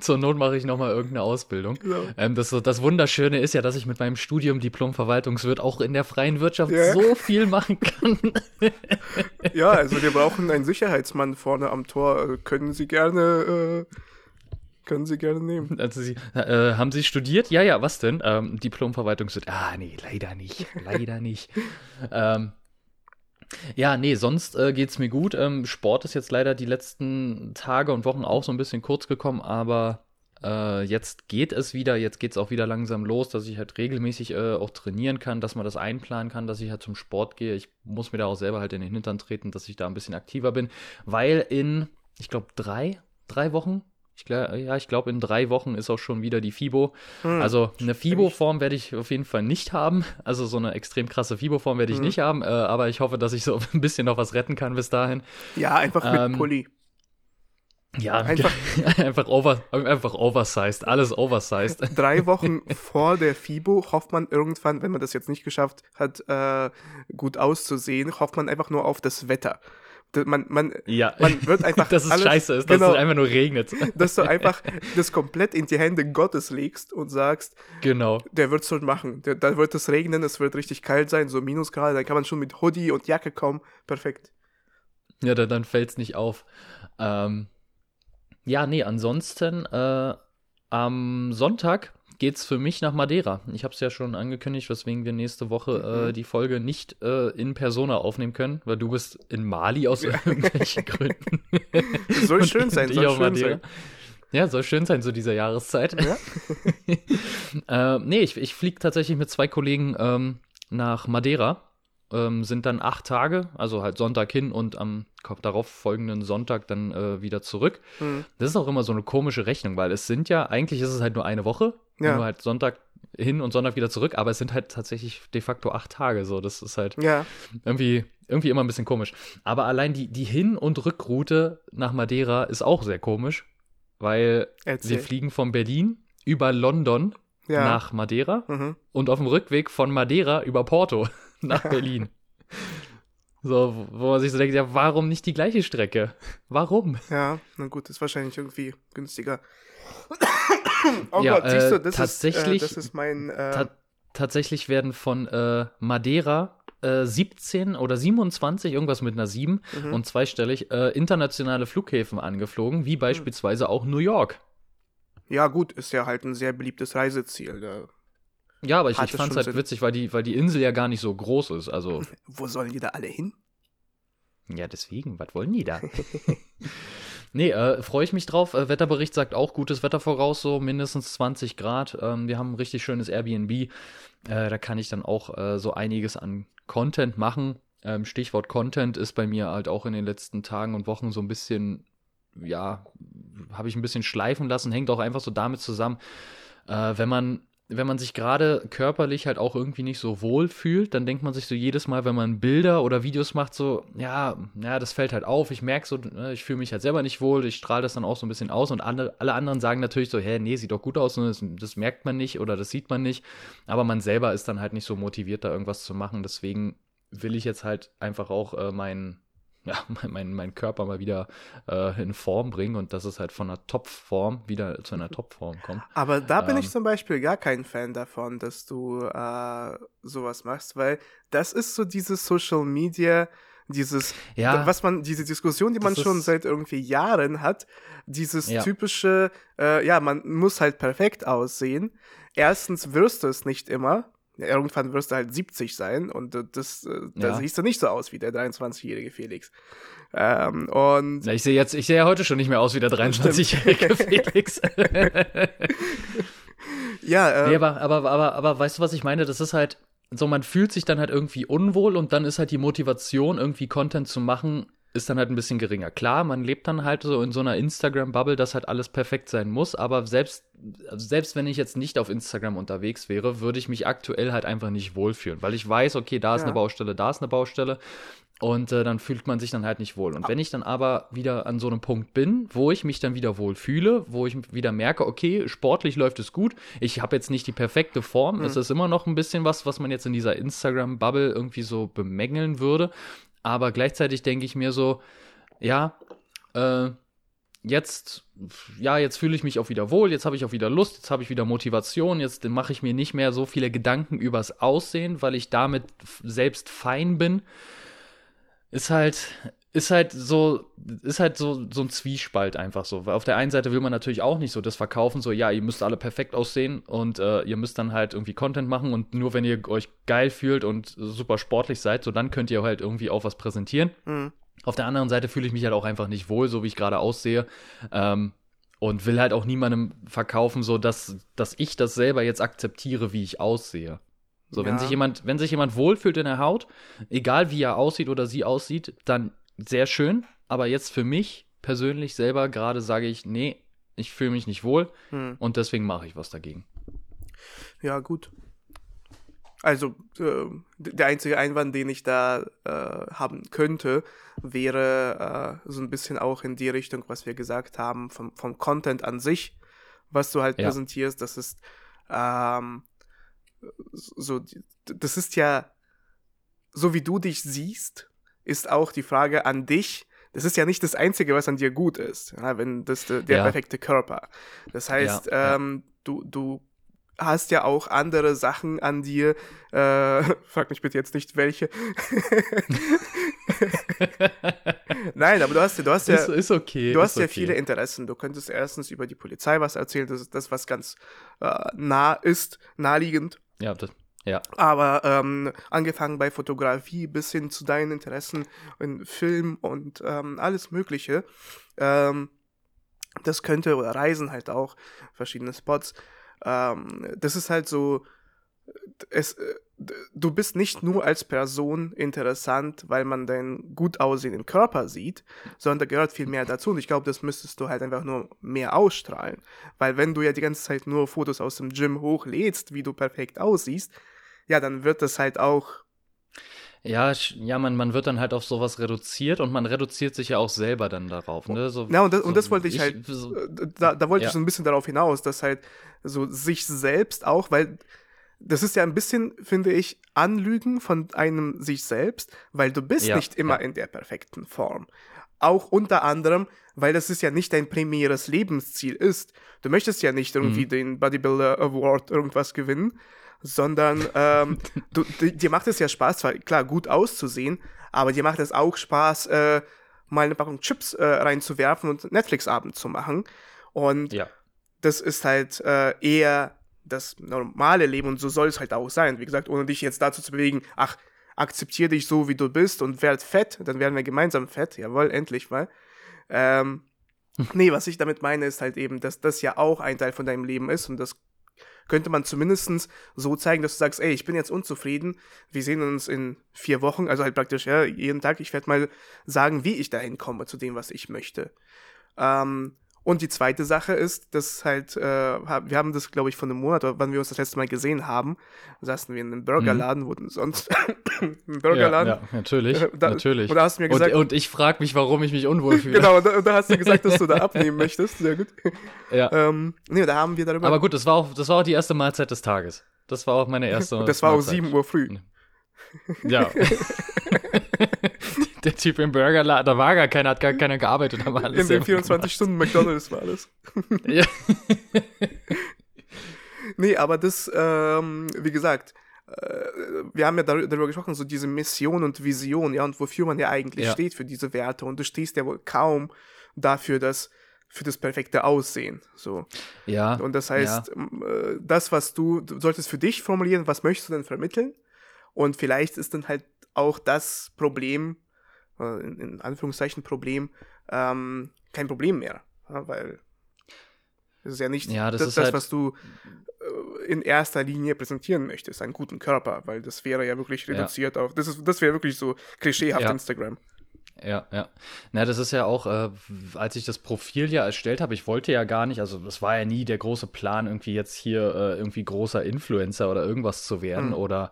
zur Not mache ich nochmal irgendeine Ausbildung. Genau. Ähm, das, das Wunderschöne ist ja, dass ich mit meinem Studium Diplom Verwaltungswirt auch in der freien Wirtschaft ja. so viel machen kann. ja, also wir brauchen einen Sicherheitsmann vorne am Tor. Äh, können Sie gerne. Äh können Sie gerne nehmen. Also Sie, äh, haben Sie studiert? Ja, ja, was denn? Ähm, Diplom Verwaltungswirt. Ah, nee, leider nicht. Leider nicht. ähm, ja, nee, sonst äh, es mir gut. Ähm, Sport ist jetzt leider die letzten Tage und Wochen auch so ein bisschen kurz gekommen, aber äh, jetzt geht es wieder, jetzt geht es auch wieder langsam los, dass ich halt regelmäßig äh, auch trainieren kann, dass man das einplanen kann, dass ich halt zum Sport gehe. Ich muss mir da auch selber halt in den Hintern treten, dass ich da ein bisschen aktiver bin, weil in, ich glaube, drei, drei Wochen ich ja, ich glaube, in drei Wochen ist auch schon wieder die FIBO. Hm. Also eine FIBO-Form werde ich auf jeden Fall nicht haben. Also so eine extrem krasse FIBO-Form werde ich hm. nicht haben. Äh, aber ich hoffe, dass ich so ein bisschen noch was retten kann bis dahin. Ja, einfach ähm, mit Pulli. Ja, einfach, einfach, over, einfach oversized, alles oversized. Drei Wochen vor der FIBO hofft man irgendwann, wenn man das jetzt nicht geschafft hat, äh, gut auszusehen, hofft man einfach nur auf das Wetter. Man, man, ja. man wird einfach. dass es alles, scheiße ist, genau, dass es einfach nur regnet. Dass du einfach das komplett in die Hände Gottes legst und sagst, genau. der wird es schon machen. Der, da wird es regnen, es wird richtig kalt sein, so Minusgrade, dann kann man schon mit Hoodie und Jacke kommen. Perfekt. Ja, dann, dann fällt es nicht auf. Ähm, ja, nee, ansonsten äh, am Sonntag geht's für mich nach Madeira. Ich habe es ja schon angekündigt, weswegen wir nächste Woche äh, mhm. die Folge nicht äh, in Persona aufnehmen können, weil du bist in Mali aus irgendwelchen Gründen. soll schön sein, soll schön Madeira. sein. Ja, soll schön sein zu dieser Jahreszeit. Ja? äh, nee, ich, ich fliege tatsächlich mit zwei Kollegen ähm, nach Madeira. Ähm, sind dann acht Tage, also halt Sonntag hin und am darauf folgenden Sonntag dann äh, wieder zurück. Mhm. Das ist auch immer so eine komische Rechnung, weil es sind ja, eigentlich ist es halt nur eine Woche, ja. nur halt Sonntag hin und Sonntag wieder zurück, aber es sind halt tatsächlich de facto acht Tage. So, das ist halt ja. irgendwie, irgendwie immer ein bisschen komisch. Aber allein die, die Hin- und Rückroute nach Madeira ist auch sehr komisch, weil Erzähl. wir fliegen von Berlin über London ja. nach Madeira mhm. und auf dem Rückweg von Madeira über Porto nach Berlin. So, wo man sich so denkt, ja, warum nicht die gleiche Strecke? Warum? Ja, na gut, ist wahrscheinlich irgendwie günstiger. oh ja, Gott, siehst du, das, tatsächlich, ist, äh, das ist mein. Äh, ta tatsächlich werden von äh, Madeira äh, 17 oder 27, irgendwas mit einer 7 mhm. und zweistellig, äh, internationale Flughäfen angeflogen, wie hm. beispielsweise mhm. auch New York. Ja, gut, ist ja halt ein sehr beliebtes Reiseziel. Da ja, aber ich, ich fand es halt Sinn. witzig, weil die, weil die Insel ja gar nicht so groß ist. Also. Wo sollen die da alle hin? Ja, deswegen, was wollen die da? nee, äh, freue ich mich drauf. Äh, Wetterbericht sagt auch gutes Wetter voraus, so mindestens 20 Grad. Ähm, wir haben ein richtig schönes Airbnb. Äh, da kann ich dann auch äh, so einiges an Content machen. Ähm, Stichwort Content ist bei mir halt auch in den letzten Tagen und Wochen so ein bisschen, ja, habe ich ein bisschen schleifen lassen, hängt auch einfach so damit zusammen, äh, wenn man wenn man sich gerade körperlich halt auch irgendwie nicht so wohl fühlt, dann denkt man sich so jedes Mal, wenn man Bilder oder Videos macht, so, ja, ja, das fällt halt auf. Ich merke so, ne, ich fühle mich halt selber nicht wohl, ich strahle das dann auch so ein bisschen aus und andere, alle anderen sagen natürlich so, hä, nee, sieht doch gut aus, das, das merkt man nicht oder das sieht man nicht. Aber man selber ist dann halt nicht so motiviert, da irgendwas zu machen. Deswegen will ich jetzt halt einfach auch äh, meinen ja, mein, mein Körper mal wieder äh, in Form bringen und dass es halt von einer Topform wieder zu einer Topform kommt. Aber da bin ähm, ich zum Beispiel gar kein Fan davon, dass du äh, sowas machst, weil das ist so dieses Social Media, dieses, ja, was man, diese Diskussion, die man schon seit irgendwie Jahren hat, dieses ja. typische, äh, ja, man muss halt perfekt aussehen. Erstens wirst du es nicht immer, irgendwann wirst du halt 70 sein und das, äh, da ja. siehst du nicht so aus wie der 23-jährige Felix. Ähm, und ja, ich sehe jetzt, ich sehe ja heute schon nicht mehr aus wie der 23-jährige Felix. ja, äh, nee, aber, aber, aber, aber weißt du, was ich meine? Das ist halt so, man fühlt sich dann halt irgendwie unwohl und dann ist halt die Motivation, irgendwie Content zu machen, ist dann halt ein bisschen geringer. Klar, man lebt dann halt so in so einer Instagram-Bubble, dass halt alles perfekt sein muss, aber selbst, selbst wenn ich jetzt nicht auf Instagram unterwegs wäre, würde ich mich aktuell halt einfach nicht wohlfühlen, weil ich weiß, okay, da ist ja. eine Baustelle, da ist eine Baustelle und äh, dann fühlt man sich dann halt nicht wohl. Und wenn ich dann aber wieder an so einem Punkt bin, wo ich mich dann wieder wohl fühle, wo ich wieder merke, okay, sportlich läuft es gut, ich habe jetzt nicht die perfekte Form, mhm. es ist immer noch ein bisschen was, was man jetzt in dieser Instagram-Bubble irgendwie so bemängeln würde, aber gleichzeitig denke ich mir so, ja, äh, jetzt, ja, jetzt fühle ich mich auch wieder wohl, jetzt habe ich auch wieder Lust, jetzt habe ich wieder Motivation, jetzt mache ich mir nicht mehr so viele Gedanken übers Aussehen, weil ich damit selbst fein bin. Ist halt, ist halt so, ist halt so, so ein Zwiespalt einfach so. Weil auf der einen Seite will man natürlich auch nicht so das verkaufen, so, ja, ihr müsst alle perfekt aussehen und äh, ihr müsst dann halt irgendwie Content machen und nur wenn ihr euch geil fühlt und super sportlich seid, so dann könnt ihr halt irgendwie auch was präsentieren. Mhm. Auf der anderen Seite fühle ich mich halt auch einfach nicht wohl, so wie ich gerade aussehe. Ähm, und will halt auch niemandem verkaufen, so dass, dass ich das selber jetzt akzeptiere, wie ich aussehe. So, ja. wenn sich jemand, wenn sich jemand wohlfühlt in der Haut, egal wie er aussieht oder sie aussieht, dann sehr schön, aber jetzt für mich persönlich selber gerade sage ich, nee, ich fühle mich nicht wohl hm. und deswegen mache ich was dagegen. Ja, gut. Also, äh, der einzige Einwand, den ich da äh, haben könnte, wäre äh, so ein bisschen auch in die Richtung, was wir gesagt haben, vom, vom Content an sich, was du halt ja. präsentierst. Das ist ähm, so, das ist ja so, wie du dich siehst, ist auch die Frage an dich. Das ist ja nicht das Einzige, was an dir gut ist, ja, wenn das der, der ja. perfekte Körper. Das heißt, ja, ähm, du, du hast ja auch andere Sachen an dir. Äh, frag mich bitte jetzt nicht, welche. Nein, aber du hast, du hast ja, ist, ist okay, du hast ja okay. viele Interessen. Du könntest erstens über die Polizei was erzählen, das ist das, was ganz äh, nah ist, naheliegend. Ja, das, ja. Aber ähm, angefangen bei Fotografie bis hin zu deinen Interessen in Film und ähm, alles Mögliche. Ähm, das könnte, oder Reisen halt auch, verschiedene Spots. Ähm, das ist halt so, es, äh, du bist nicht nur als Person interessant, weil man deinen gut aussehenden Körper sieht, sondern da gehört viel mehr dazu. Und ich glaube, das müsstest du halt einfach nur mehr ausstrahlen. Weil wenn du ja die ganze Zeit nur Fotos aus dem Gym hochlädst, wie du perfekt aussiehst, ja, dann wird das halt auch. Ja, ja, man, man wird dann halt auf sowas reduziert und man reduziert sich ja auch selber dann darauf. Ne? So, ja, und das, so, und das wollte ich, ich halt, so, äh, da, da wollte ja. ich so ein bisschen darauf hinaus, dass halt so sich selbst auch, weil das ist ja ein bisschen, finde ich, Anlügen von einem sich selbst, weil du bist ja, nicht immer ja. in der perfekten Form. Auch unter anderem, weil das ist ja nicht dein primäres Lebensziel ist. Du möchtest ja nicht irgendwie mhm. den Bodybuilder Award irgendwas gewinnen, sondern ähm, du, dir macht es ja Spaß, zwar klar gut auszusehen, aber dir macht es auch Spaß, äh, mal eine Packung Chips äh, reinzuwerfen und Netflix-Abend zu machen. Und ja. das ist halt äh, eher das normale Leben und so soll es halt auch sein. Wie gesagt, ohne dich jetzt dazu zu bewegen, ach, akzeptiere dich so, wie du bist und werd fett, dann werden wir gemeinsam fett. Jawohl, endlich mal. Ähm, nee, was ich damit meine, ist halt eben, dass das ja auch ein Teil von deinem Leben ist und das könnte man zumindest so zeigen, dass du sagst, ey, ich bin jetzt unzufrieden, wir sehen uns in vier Wochen, also halt praktisch, ja, jeden Tag, ich werde mal sagen, wie ich dahin komme zu dem, was ich möchte. Ähm, Und die zweite Sache ist, dass halt, äh, wir haben das, glaube ich, von einem Monat, wann wir uns das letzte Mal gesehen haben, saßen wir in einem Burgerladen, mhm. wo denn sonst ein Burgerladen. Ja, ja natürlich, äh, da, natürlich. Und, da hast du mir gesagt, und, und ich frage mich, warum ich mich unwohl fühle. genau, und da, und da, hast du gesagt, dass du da abnehmen möchtest. Sehr gut. Ja. Ähm, nee, da haben wir darüber. Aber gut, das war auch, das war auch die erste Mahlzeit des Tages. Das war auch meine erste. das war Mahlzeit. um 7 Uhr früh. Ja. der Typ im Burgerladen, da war gar keiner, hat gar keiner gearbeitet. Da war alles In den 24 Stunden McDonalds war alles. ja. nee, aber das, ähm, wie gesagt, äh, wir haben ja darüber gesprochen, so diese Mission und Vision, ja, und wofür man ja eigentlich ja. steht für diese Werte. Und du stehst ja wohl kaum dafür, dass für das perfekte Aussehen. So. Ja. Und das heißt, ja. Äh, das, was du, du solltest für dich formulieren, was möchtest du denn vermitteln? Und vielleicht ist dann halt auch das Problem, äh, in, in, Anführungszeichen Problem, ähm, kein Problem mehr. Ja, weil es ist ja nicht ja, das, das, das halt was du äh, in erster Linie präsentieren möchtest, einen guten Körper, weil das wäre ja wirklich reduziert ja. auf, das, ist, das wäre wirklich so klischeehaft ja. Instagram. Ja, ja. Na, das ist ja auch, äh, als ich das Profil ja erstellt habe, ich wollte ja gar nicht, also das war ja nie der große Plan, irgendwie jetzt hier äh, irgendwie großer Influencer oder irgendwas zu werden mhm. oder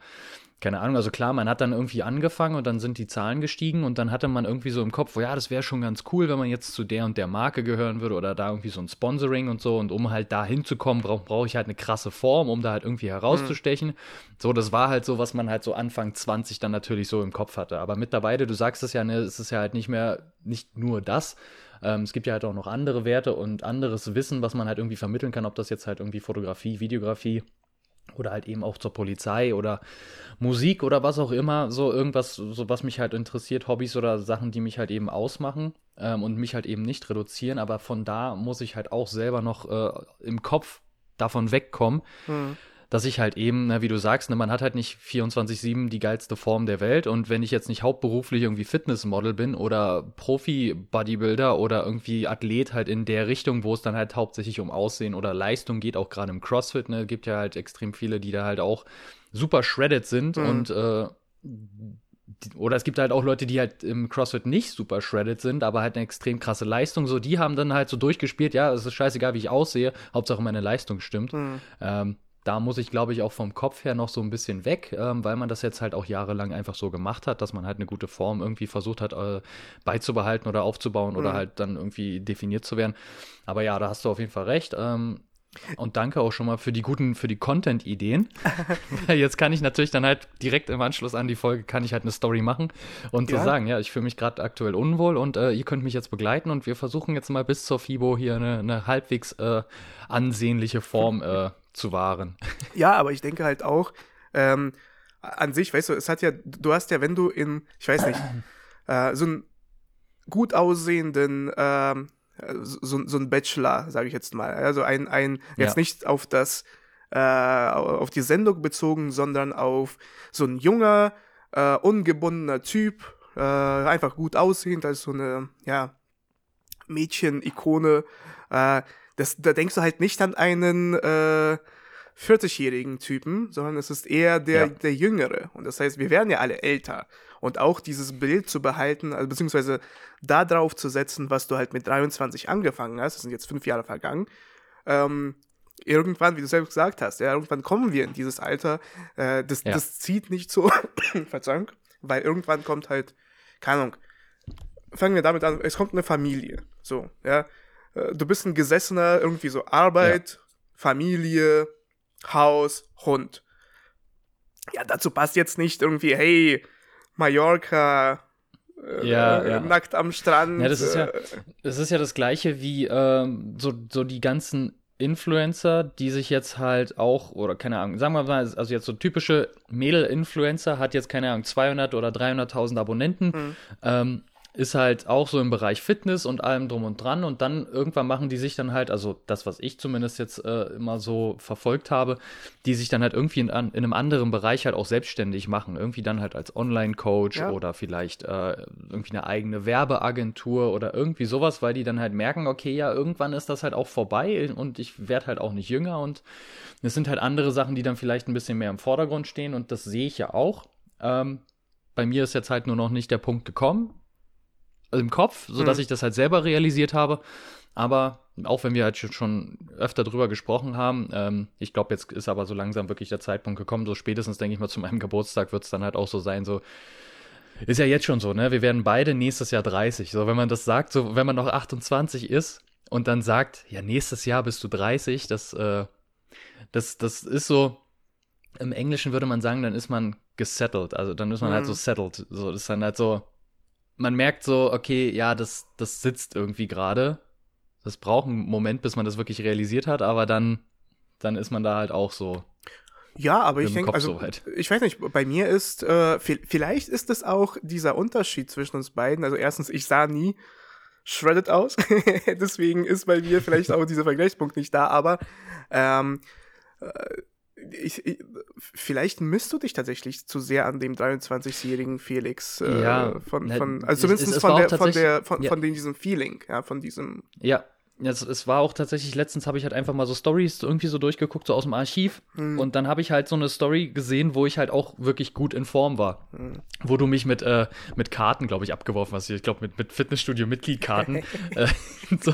keine Ahnung, also klar, man hat dann irgendwie angefangen und dann sind die Zahlen gestiegen und dann hatte man irgendwie so im Kopf, oh ja, das wäre schon ganz cool, wenn man jetzt zu der und der Marke gehören würde oder da irgendwie so ein Sponsoring und so und um halt da hinzukommen, brauche brauch ich halt eine krasse Form, um da halt irgendwie herauszustechen. Mhm. So, das war halt so, was man halt so Anfang 20 dann natürlich so im Kopf hatte. Aber mittlerweile, du sagst es ja, ne, es ist ja halt nicht mehr, nicht nur das, ähm, es gibt ja halt auch noch andere Werte und anderes Wissen, was man halt irgendwie vermitteln kann, ob das jetzt halt irgendwie Fotografie, Videografie oder halt eben auch zur Polizei oder Musik oder was auch immer, so irgendwas, so was mich halt interessiert, Hobbys oder Sachen, die mich halt eben ausmachen ähm, und mich halt eben nicht reduzieren, aber von da muss ich halt auch selber noch äh, im Kopf davon wegkommen. Mhm dass ich halt eben, na, wie du sagst, ne, man hat halt nicht 24-7 die geilste Form der Welt und wenn ich jetzt nicht hauptberuflich irgendwie Fitnessmodel bin oder Profi-Bodybuilder oder irgendwie Athlet halt in der Richtung, wo es dann halt hauptsächlich um Aussehen oder Leistung geht, auch gerade im CrossFit, ne, gibt ja halt extrem viele, die da halt auch super shredded sind mhm. und äh, oder es gibt halt auch Leute, die halt im CrossFit nicht super shredded sind, aber halt eine extrem krasse Leistung. So, die haben dann halt so durchgespielt, ja, es ist scheißegal, wie ich aussehe, Hauptsache meine Leistung stimmt. Mhm. Ähm, da muss ich, glaube ich, auch vom Kopf her noch so ein bisschen weg, ähm, weil man das jetzt halt auch jahrelang einfach so gemacht hat, dass man halt eine gute Form irgendwie versucht hat äh, beizubehalten oder aufzubauen mhm. oder halt dann irgendwie definiert zu werden. Aber ja, da hast du auf jeden Fall recht. Ähm, und danke auch schon mal für die guten, für die Content-Ideen. Jetzt kann ich natürlich dann halt direkt im Anschluss an die Folge kann ich halt eine Story machen und ja. so sagen, ja, ich fühle mich gerade aktuell unwohl und äh, ihr könnt mich jetzt begleiten und wir versuchen jetzt mal bis zur FIBO hier eine, eine halbwegs äh, ansehnliche Form äh, zu wahren. Ja, aber ich denke halt auch, ähm, an sich, weißt du, es hat ja, du hast ja, wenn du in, ich weiß nicht, äh, so einen gut aussehenden, ähm, so, so ein Bachelor, sage ich jetzt mal, also ein, ein jetzt ja. nicht auf das, äh, auf die Sendung bezogen, sondern auf so ein junger, äh, ungebundener Typ, äh, einfach gut aussehend, als so eine, ja, Mädchen-Ikone, äh, das, da denkst du halt nicht an einen äh, 40-jährigen Typen, sondern es ist eher der, ja. der Jüngere. Und das heißt, wir werden ja alle älter. Und auch dieses Bild zu behalten, also beziehungsweise da drauf zu setzen, was du halt mit 23 angefangen hast, das sind jetzt fünf Jahre vergangen, ähm, irgendwann, wie du selbst gesagt hast, ja, irgendwann kommen wir in dieses Alter, äh, das, ja. das zieht nicht so, Verzeihung, weil irgendwann kommt halt, keine Ahnung, fangen wir damit an, es kommt eine Familie, so, ja, du bist ein Gesessener, irgendwie so Arbeit, ja. Familie, Haus, Hund. Ja, dazu passt jetzt nicht irgendwie, hey, Mallorca, äh, ja, äh, ja. nackt am Strand. Ja, das ist ja, äh, das ist ja das gleiche wie ähm, so, so die ganzen Influencer, die sich jetzt halt auch, oder keine Ahnung, sagen wir mal, also jetzt so typische Mädel-Influencer hat jetzt, keine Ahnung, 200 oder 300.000 Abonnenten. Mhm. Ähm, ist halt auch so im Bereich Fitness und allem drum und dran. Und dann irgendwann machen die sich dann halt, also das, was ich zumindest jetzt äh, immer so verfolgt habe, die sich dann halt irgendwie in, in, einem anderen Bereich halt auch selbstständig machen. Irgendwie dann halt als Online-Coach ja. oder vielleicht äh, irgendwie eine eigene Werbeagentur oder irgendwie sowas, weil die dann halt merken, okay, ja, irgendwann ist das halt auch vorbei und ich werde halt auch nicht jünger und es sind halt andere Sachen, die dann vielleicht ein bisschen mehr im Vordergrund stehen und das sehe ich ja auch. Ähm, bei mir ist jetzt halt nur noch nicht der Punkt gekommen im Kopf, sodass mhm. ich das halt selber realisiert habe. Aber auch wenn wir halt schon öfter drüber gesprochen haben, ähm, ich glaube, jetzt ist aber so langsam wirklich der Zeitpunkt gekommen. So spätestens, denke ich mal, zu meinem Geburtstag wird es dann halt auch so sein, so. Ist ja jetzt schon so, ne? Wir werden beide nächstes Jahr 30. So, wenn man das sagt, so, wenn man noch 28 ist und dann sagt, ja, nächstes Jahr bist du 30, das, äh, das, das ist so, im Englischen würde man sagen, dann ist man gesettelt. Also dann ist man mhm. halt so mhm. settled. So, das ist dann halt so, man merkt so, okay, ja, das, das sitzt irgendwie gerade. Das braucht einen Moment, bis man das wirklich realisiert hat, aber dann, dann ist man da halt auch so. Ja, aber ich denke, also, so ich weiß nicht, bei mir ist, äh, vielleicht ist es auch dieser Unterschied zwischen uns beiden. Also erstens, ich sah nie shredded aus, deswegen ist bei mir vielleicht auch dieser Vergleichspunkt nicht da, aber ähm, äh, ich, ich, vielleicht misst du dich tatsächlich zu sehr an dem 23-jährigen Felix äh, ja, von, von also zumindest es, es von, der, von der von, ja. von diesem Feeling, ja, von diesem Ja, es, es war auch tatsächlich, letztens habe ich halt einfach mal so Stories irgendwie so durchgeguckt, so aus dem Archiv. Mhm. Und dann habe ich halt so eine Story gesehen, wo ich halt auch wirklich gut in Form war. Mhm. Wo du mich mit, äh, mit Karten, glaube ich, abgeworfen hast. Ich glaube, mit, mit Fitnessstudio-Mitgliedkarten. äh, so,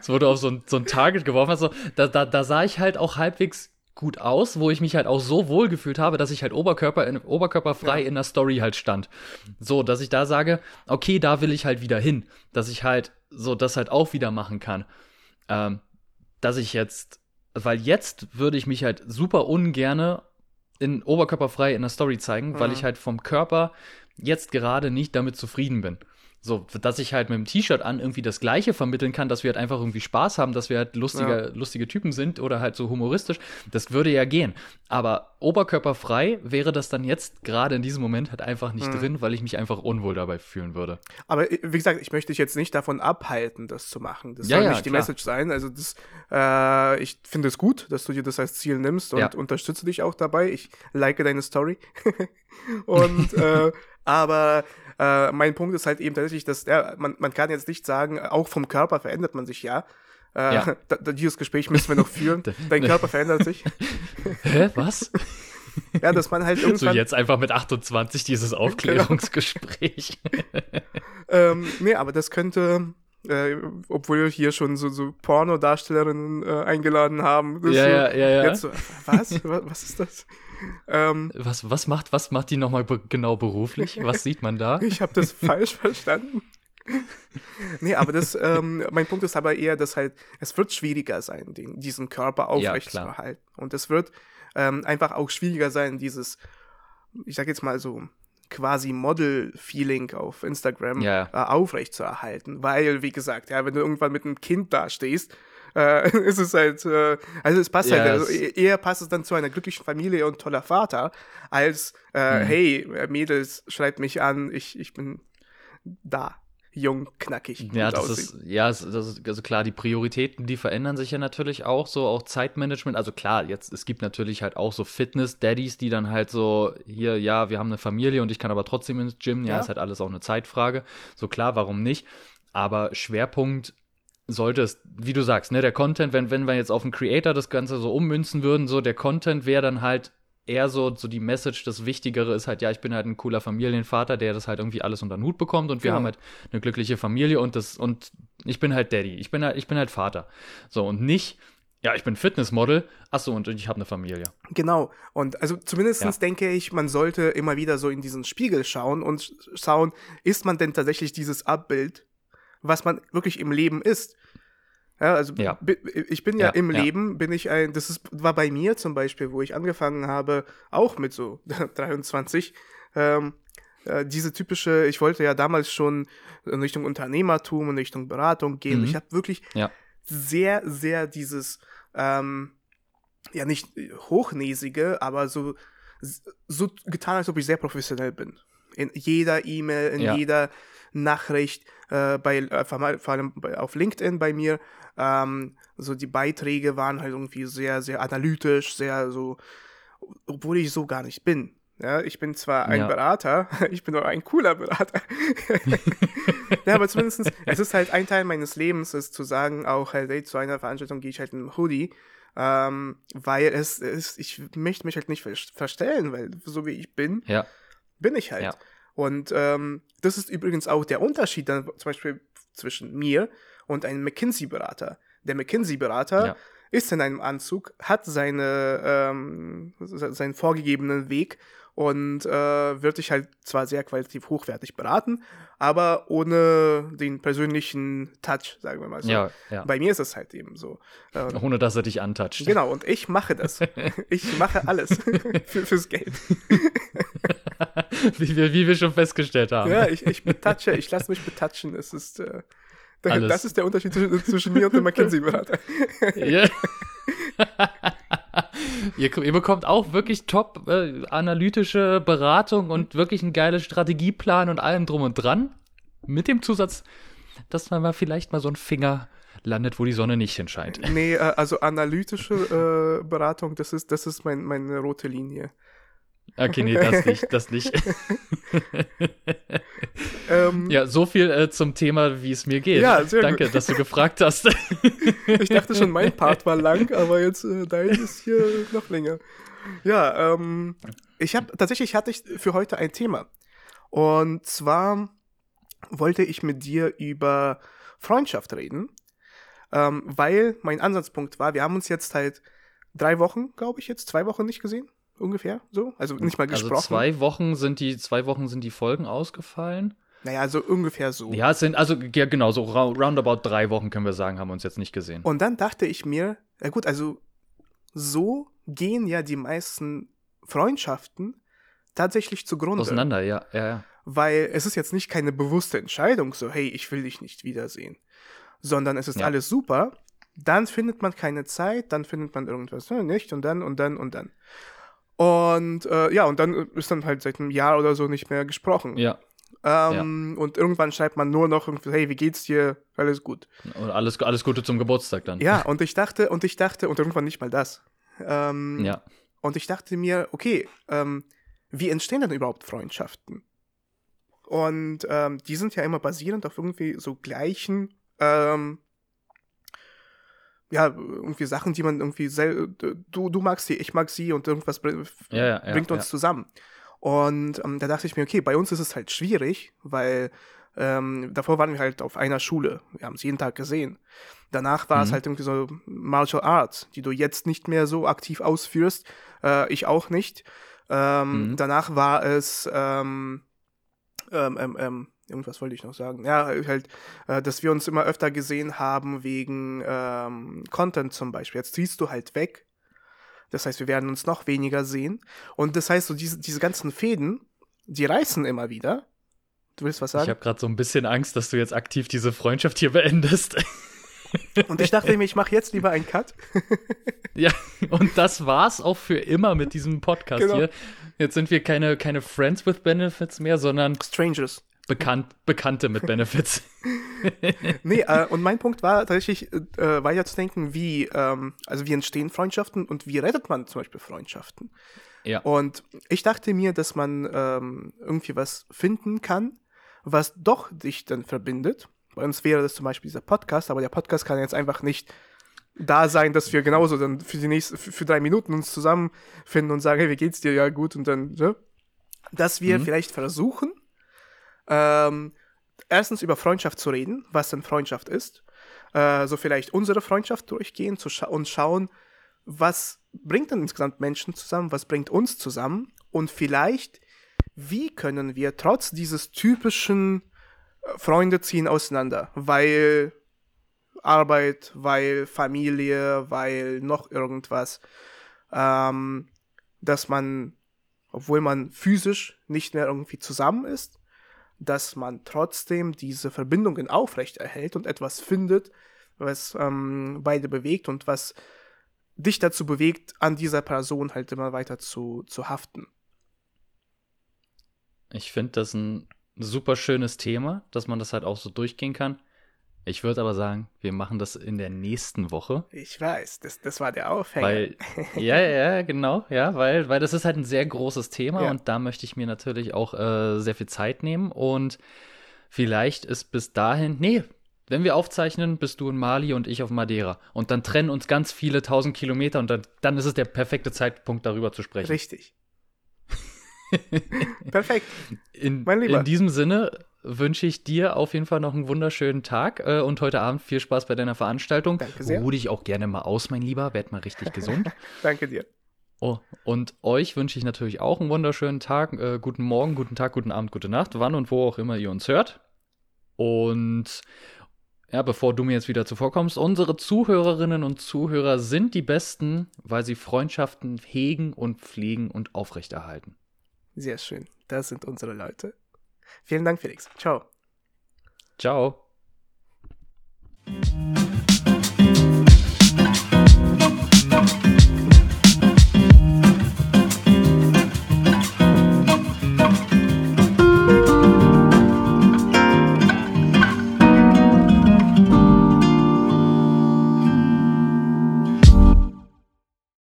so wurde auf so ein, so ein Target geworfen hast. So, da, da, da sah ich halt auch halbwegs gut aus, wo ich mich halt auch so wohl gefühlt habe, dass ich halt Oberkörper in, oberkörperfrei ja. in der Story halt stand. So, dass ich da sage, okay, da will ich halt wieder hin. Dass ich halt so das halt auch wieder machen kann. Ähm, dass ich jetzt, weil jetzt würde ich mich halt super ungerne in oberkörperfrei in der Story zeigen, mhm. weil ich halt vom Körper jetzt gerade nicht damit zufrieden bin. So, dass ich halt mit dem T-Shirt an irgendwie das Gleiche vermitteln kann, dass wir halt einfach irgendwie Spaß haben, dass wir halt lustige, ja. lustige Typen sind oder halt so humoristisch, das würde ja gehen. Aber oberkörperfrei wäre das dann jetzt gerade in diesem Moment halt einfach nicht mhm. drin, weil ich mich einfach unwohl dabei fühlen würde. Aber äh, wie gesagt, ich möchte dich jetzt nicht davon abhalten, das zu machen. Das ja, soll ja, nicht die Message sein. Also das, äh, ich finde es gut, dass du dir das als Ziel nimmst und unterstütze dich auch dabei. Ich like deine Story. und äh, aber äh, mein Punkt ist halt eben tatsächlich, dass ja, man, man kann jetzt nicht sagen, auch vom Körper verändert man sich ja. Äh, ja. Da, dieses Gespräch müssen wir noch führen. Dein Körper verändert sich. Hä? Was? Ja, dass man halt irgendwann. So jetzt einfach mit 28 dieses Aufklärungsgespräch. ähm, nee, aber das könnte, äh, obwohl wir hier schon so, so Pornodarstellerinnen äh, eingeladen haben. Ja, so, ja, ja, ja. Jetzt so, was? was ist das? Ähm, was, was, macht, was macht die nochmal be genau beruflich? Was sieht man da? Ich habe das falsch verstanden. nee, aber das, ähm, mein Punkt ist aber eher, dass halt, es wird schwieriger sein, den, diesen Körper aufrecht ja, zu erhalten. Und es wird ähm, einfach auch schwieriger sein, dieses, ich sag jetzt mal so, quasi Model-Feeling auf Instagram ja. äh, aufrecht zu erhalten. Weil, wie gesagt, ja, wenn du irgendwann mit einem Kind dastehst, äh, ist es halt, äh, also es passt yes. halt, also eher passt es dann zu einer glücklichen Familie und toller Vater, als, äh, mhm. hey, Mädels, schreibt mich an, ich, ich bin da jung, knackig. Ja, das aussehen. ist, ja, das ist, also klar, die Prioritäten, die verändern sich ja natürlich auch so, auch Zeitmanagement. Also klar, jetzt, es gibt natürlich halt auch so Fitness-Daddies, die dann halt so, hier, ja, wir haben eine Familie und ich kann aber trotzdem ins Gym. Ja, ja. ist halt alles auch eine Zeitfrage. So klar, warum nicht? Aber Schwerpunkt sollte es, wie du sagst, ne, der Content, wenn, wenn wir jetzt auf den Creator das Ganze so ummünzen würden, so der Content wäre dann halt eher so, so die Message, das Wichtigere ist halt, ja, ich bin halt ein cooler Familienvater, der das halt irgendwie alles unter den Hut bekommt und wir ja. haben halt eine glückliche Familie und das, und ich bin halt Daddy, ich bin halt, ich bin halt Vater. So, und nicht, ja, ich bin Fitnessmodel, achso, und ich habe eine Familie. Genau, und also zumindest ja. denke ich, man sollte immer wieder so in diesen Spiegel schauen und schauen, ist man denn tatsächlich dieses Abbild was man wirklich im Leben ist. Ja, also ja. ich bin ja, ja im. Leben, bin ich ein, das ist, war bei mir zum Beispiel, wo ich angefangen habe, auch mit so 23, ähm, äh, diese typische, ich wollte ja damals schon in Richtung Unternehmertum, in Richtung Beratung gehen. Mhm. Ich habe wirklich sehr, sehr dieses, ähm, ja nicht hochnäsige, aber so, so getan, als ob ich sehr professionell bin. In jeder E-Mail, in jeder Nachricht, äh, bei, äh, vor allem auf LinkedIn bei mir. Ähm, so die Beiträge waren halt irgendwie sehr, sehr analytisch, sehr so, obwohl ich so gar nicht bin. Ja, ich bin zwar ein ja. Berater, ich bin auch ein cooler Berater. ja, aber zumindest, es ist halt ein Teil meines Lebens, ist zu sagen, auch halt, hey, zu einer Veranstaltung gehe ich halt in einem Hoodie, ähm, weil es ist, ich möchte mich halt nicht verstellen, weil so wie ich bin, ja. bin ich halt. Ja. Und ähm, das ist übrigens auch der Unterschied dann zum Beispiel zwischen mir und einem McKinsey-Berater. Der McKinsey-Berater Ja. ist in einem Anzug, hat seine, ähm, se- seinen vorgegebenen Weg und äh, wird dich halt zwar sehr qualitativ hochwertig beraten, aber ohne den persönlichen Touch, sagen wir mal so. Ja, ja. Bei mir ist es halt eben so. Ähm, Ohne dass er dich antatscht. Genau, und ich mache das. Ich mache alles für, fürs Geld. wie, wir, wie wir schon festgestellt haben. Ja, ich, ich betatsche, ich lasse mich betatschen. Es ist, äh, Alles. das ist der Unterschied zwischen, zwischen mir und dem McKinsey-Berater. Ja. ihr, ihr bekommt auch wirklich top äh, analytische Beratung und wirklich einen geilen Strategieplan und allem drum und dran. Mit dem Zusatz, dass man mal vielleicht mal so ein Finger landet, wo die Sonne nicht hinscheint. Nee, äh, also analytische äh, Beratung, das ist, das ist mein, meine rote Linie. Okay, nee, das nicht, das nicht. Ähm, Ja, so viel äh, zum Thema, wie es mir geht. Ja, sehr Danke, gut. dass du gefragt hast. Ich dachte schon, mein Part war lang, aber jetzt äh, dein ist hier noch länger. Ja, ähm, ich habe tatsächlich hatte ich für heute ein Thema. Und zwar wollte ich mit dir über Freundschaft reden, ähm, weil mein Ansatzpunkt war, wir haben uns jetzt halt drei Wochen, glaube ich, jetzt zwei Wochen nicht gesehen, ungefähr so, also nicht mal Also gesprochen. zwei Wochen sind die, zwei Wochen sind die Folgen ausgefallen. Naja, also ungefähr so. Ja, es sind, also ja, genau, so roundabout drei Wochen können wir sagen, haben wir uns jetzt nicht gesehen. Und dann dachte ich mir, ja gut, also so gehen ja die meisten Freundschaften tatsächlich zugrunde. Auseinander, ja, ja, ja. Weil es ist jetzt nicht keine bewusste Entscheidung, so, hey, ich will dich nicht wiedersehen. Sondern es ist Ja. alles super. Dann findet man keine Zeit, dann findet man irgendwas ne, nicht und dann und dann und dann. Und äh, ja, und dann ist dann halt seit einem Jahr oder so nicht mehr gesprochen. Ja, Ähm, Und irgendwann schreibt man nur noch irgendwie, hey, wie geht's dir? Alles gut. und alles, alles Gute zum Geburtstag dann. Ja, und ich dachte, und ich dachte, und irgendwann nicht mal das. Ähm, Ja. Und ich dachte mir, okay, ähm, wie entstehen denn überhaupt Freundschaften? Und ähm, die sind ja immer basierend auf irgendwie so gleichen, ähm, ja, irgendwie Sachen, die man irgendwie sel du, du magst sie, ich mag sie und irgendwas br Ja, ja, bringt uns zusammen. Und ähm, da dachte ich mir, okay, bei uns ist es halt schwierig, weil ähm, davor waren wir halt auf einer Schule. Wir haben es jeden Tag gesehen. Danach war es Mhm. halt irgendwie so Martial Arts, die du jetzt nicht mehr so aktiv ausführst. Äh, ich auch nicht. Ähm, Mhm. Danach war es ähm, ähm, ähm, ähm, irgendwas wollte ich noch sagen. Ja, halt, äh, dass wir uns immer öfter gesehen haben wegen ähm, Content zum Beispiel. Jetzt ziehst du halt weg. Das heißt, wir werden uns noch weniger sehen. Und das heißt, so diese, diese ganzen Fäden, die reißen immer wieder. Du willst was Ich sagen? habe gerade so ein bisschen Angst, dass du jetzt aktiv diese Freundschaft hier beendest. Und ich dachte mir, ich mache jetzt lieber einen Cut. ja, und das war's auch für immer mit diesem Podcast Genau. hier. Jetzt sind wir keine, keine Friends with Benefits mehr, sondern Strangers. Bekannt, Bekannte mit Benefits. Nee, äh, und mein Punkt war tatsächlich äh, weiterzudenken, wie, ähm, also wie entstehen Freundschaften und wie rettet man zum Beispiel Freundschaften. ja. Und ich dachte mir, dass man ähm, irgendwie was finden kann, was doch dich dann verbindet. Bei uns wäre das zum Beispiel dieser Podcast, aber der Podcast kann jetzt einfach nicht da sein, dass wir genauso dann für die nächste, für, für drei Minuten uns zusammenfinden und sagen, hey, wie geht's dir? Ja, gut, und dann, ne? Dass wir Mhm. vielleicht versuchen, ähm, erstens über Freundschaft zu reden, was denn Freundschaft ist. Äh, so vielleicht unsere Freundschaft durchgehen scha und schauen, was bringt denn insgesamt Menschen zusammen, was bringt uns zusammen? Und vielleicht, wie können wir trotz dieses typischen äh, Freunde ziehen auseinander, weil Arbeit, weil Familie, weil noch irgendwas, ähm, dass man, obwohl man physisch nicht mehr irgendwie zusammen ist, dass man trotzdem diese Verbindungen aufrechterhält und etwas findet, was ähm, beide bewegt und was dich dazu bewegt, an dieser Person halt immer weiter zu, zu haften. Ich finde das ein super schönes Thema, dass man das halt auch so durchgehen kann. Ich würde aber sagen, wir machen das in der nächsten Woche. Ich weiß, das, das war der Aufhänger. Weil, ja, ja, genau, ja, weil, weil das ist halt ein sehr großes Thema Ja. und da möchte ich mir natürlich auch äh, sehr viel Zeit nehmen und vielleicht ist bis dahin, nee, wenn wir aufzeichnen, bist du in Mali und ich auf Madeira und dann trennen uns ganz viele tausend Kilometer und dann, dann ist es der perfekte Zeitpunkt, darüber zu sprechen. Richtig. Perfekt. In, in diesem Sinne wünsche ich dir auf jeden Fall noch einen wunderschönen Tag äh, und heute Abend viel Spaß bei deiner Veranstaltung. Danke sehr. Ruh dich auch gerne mal aus, mein Lieber. Werd mal richtig gesund. Danke dir. Oh, und euch wünsche ich natürlich auch einen wunderschönen Tag, äh, guten Morgen, guten Tag, guten Abend, gute Nacht, wann und wo auch immer ihr uns hört. Und ja, bevor du mir jetzt wieder zuvorkommst, unsere Zuhörerinnen und Zuhörer sind die besten, weil sie Freundschaften hegen und pflegen und aufrechterhalten. Sehr schön. Das sind unsere Leute. Vielen Dank, Felix. Ciao. Ciao.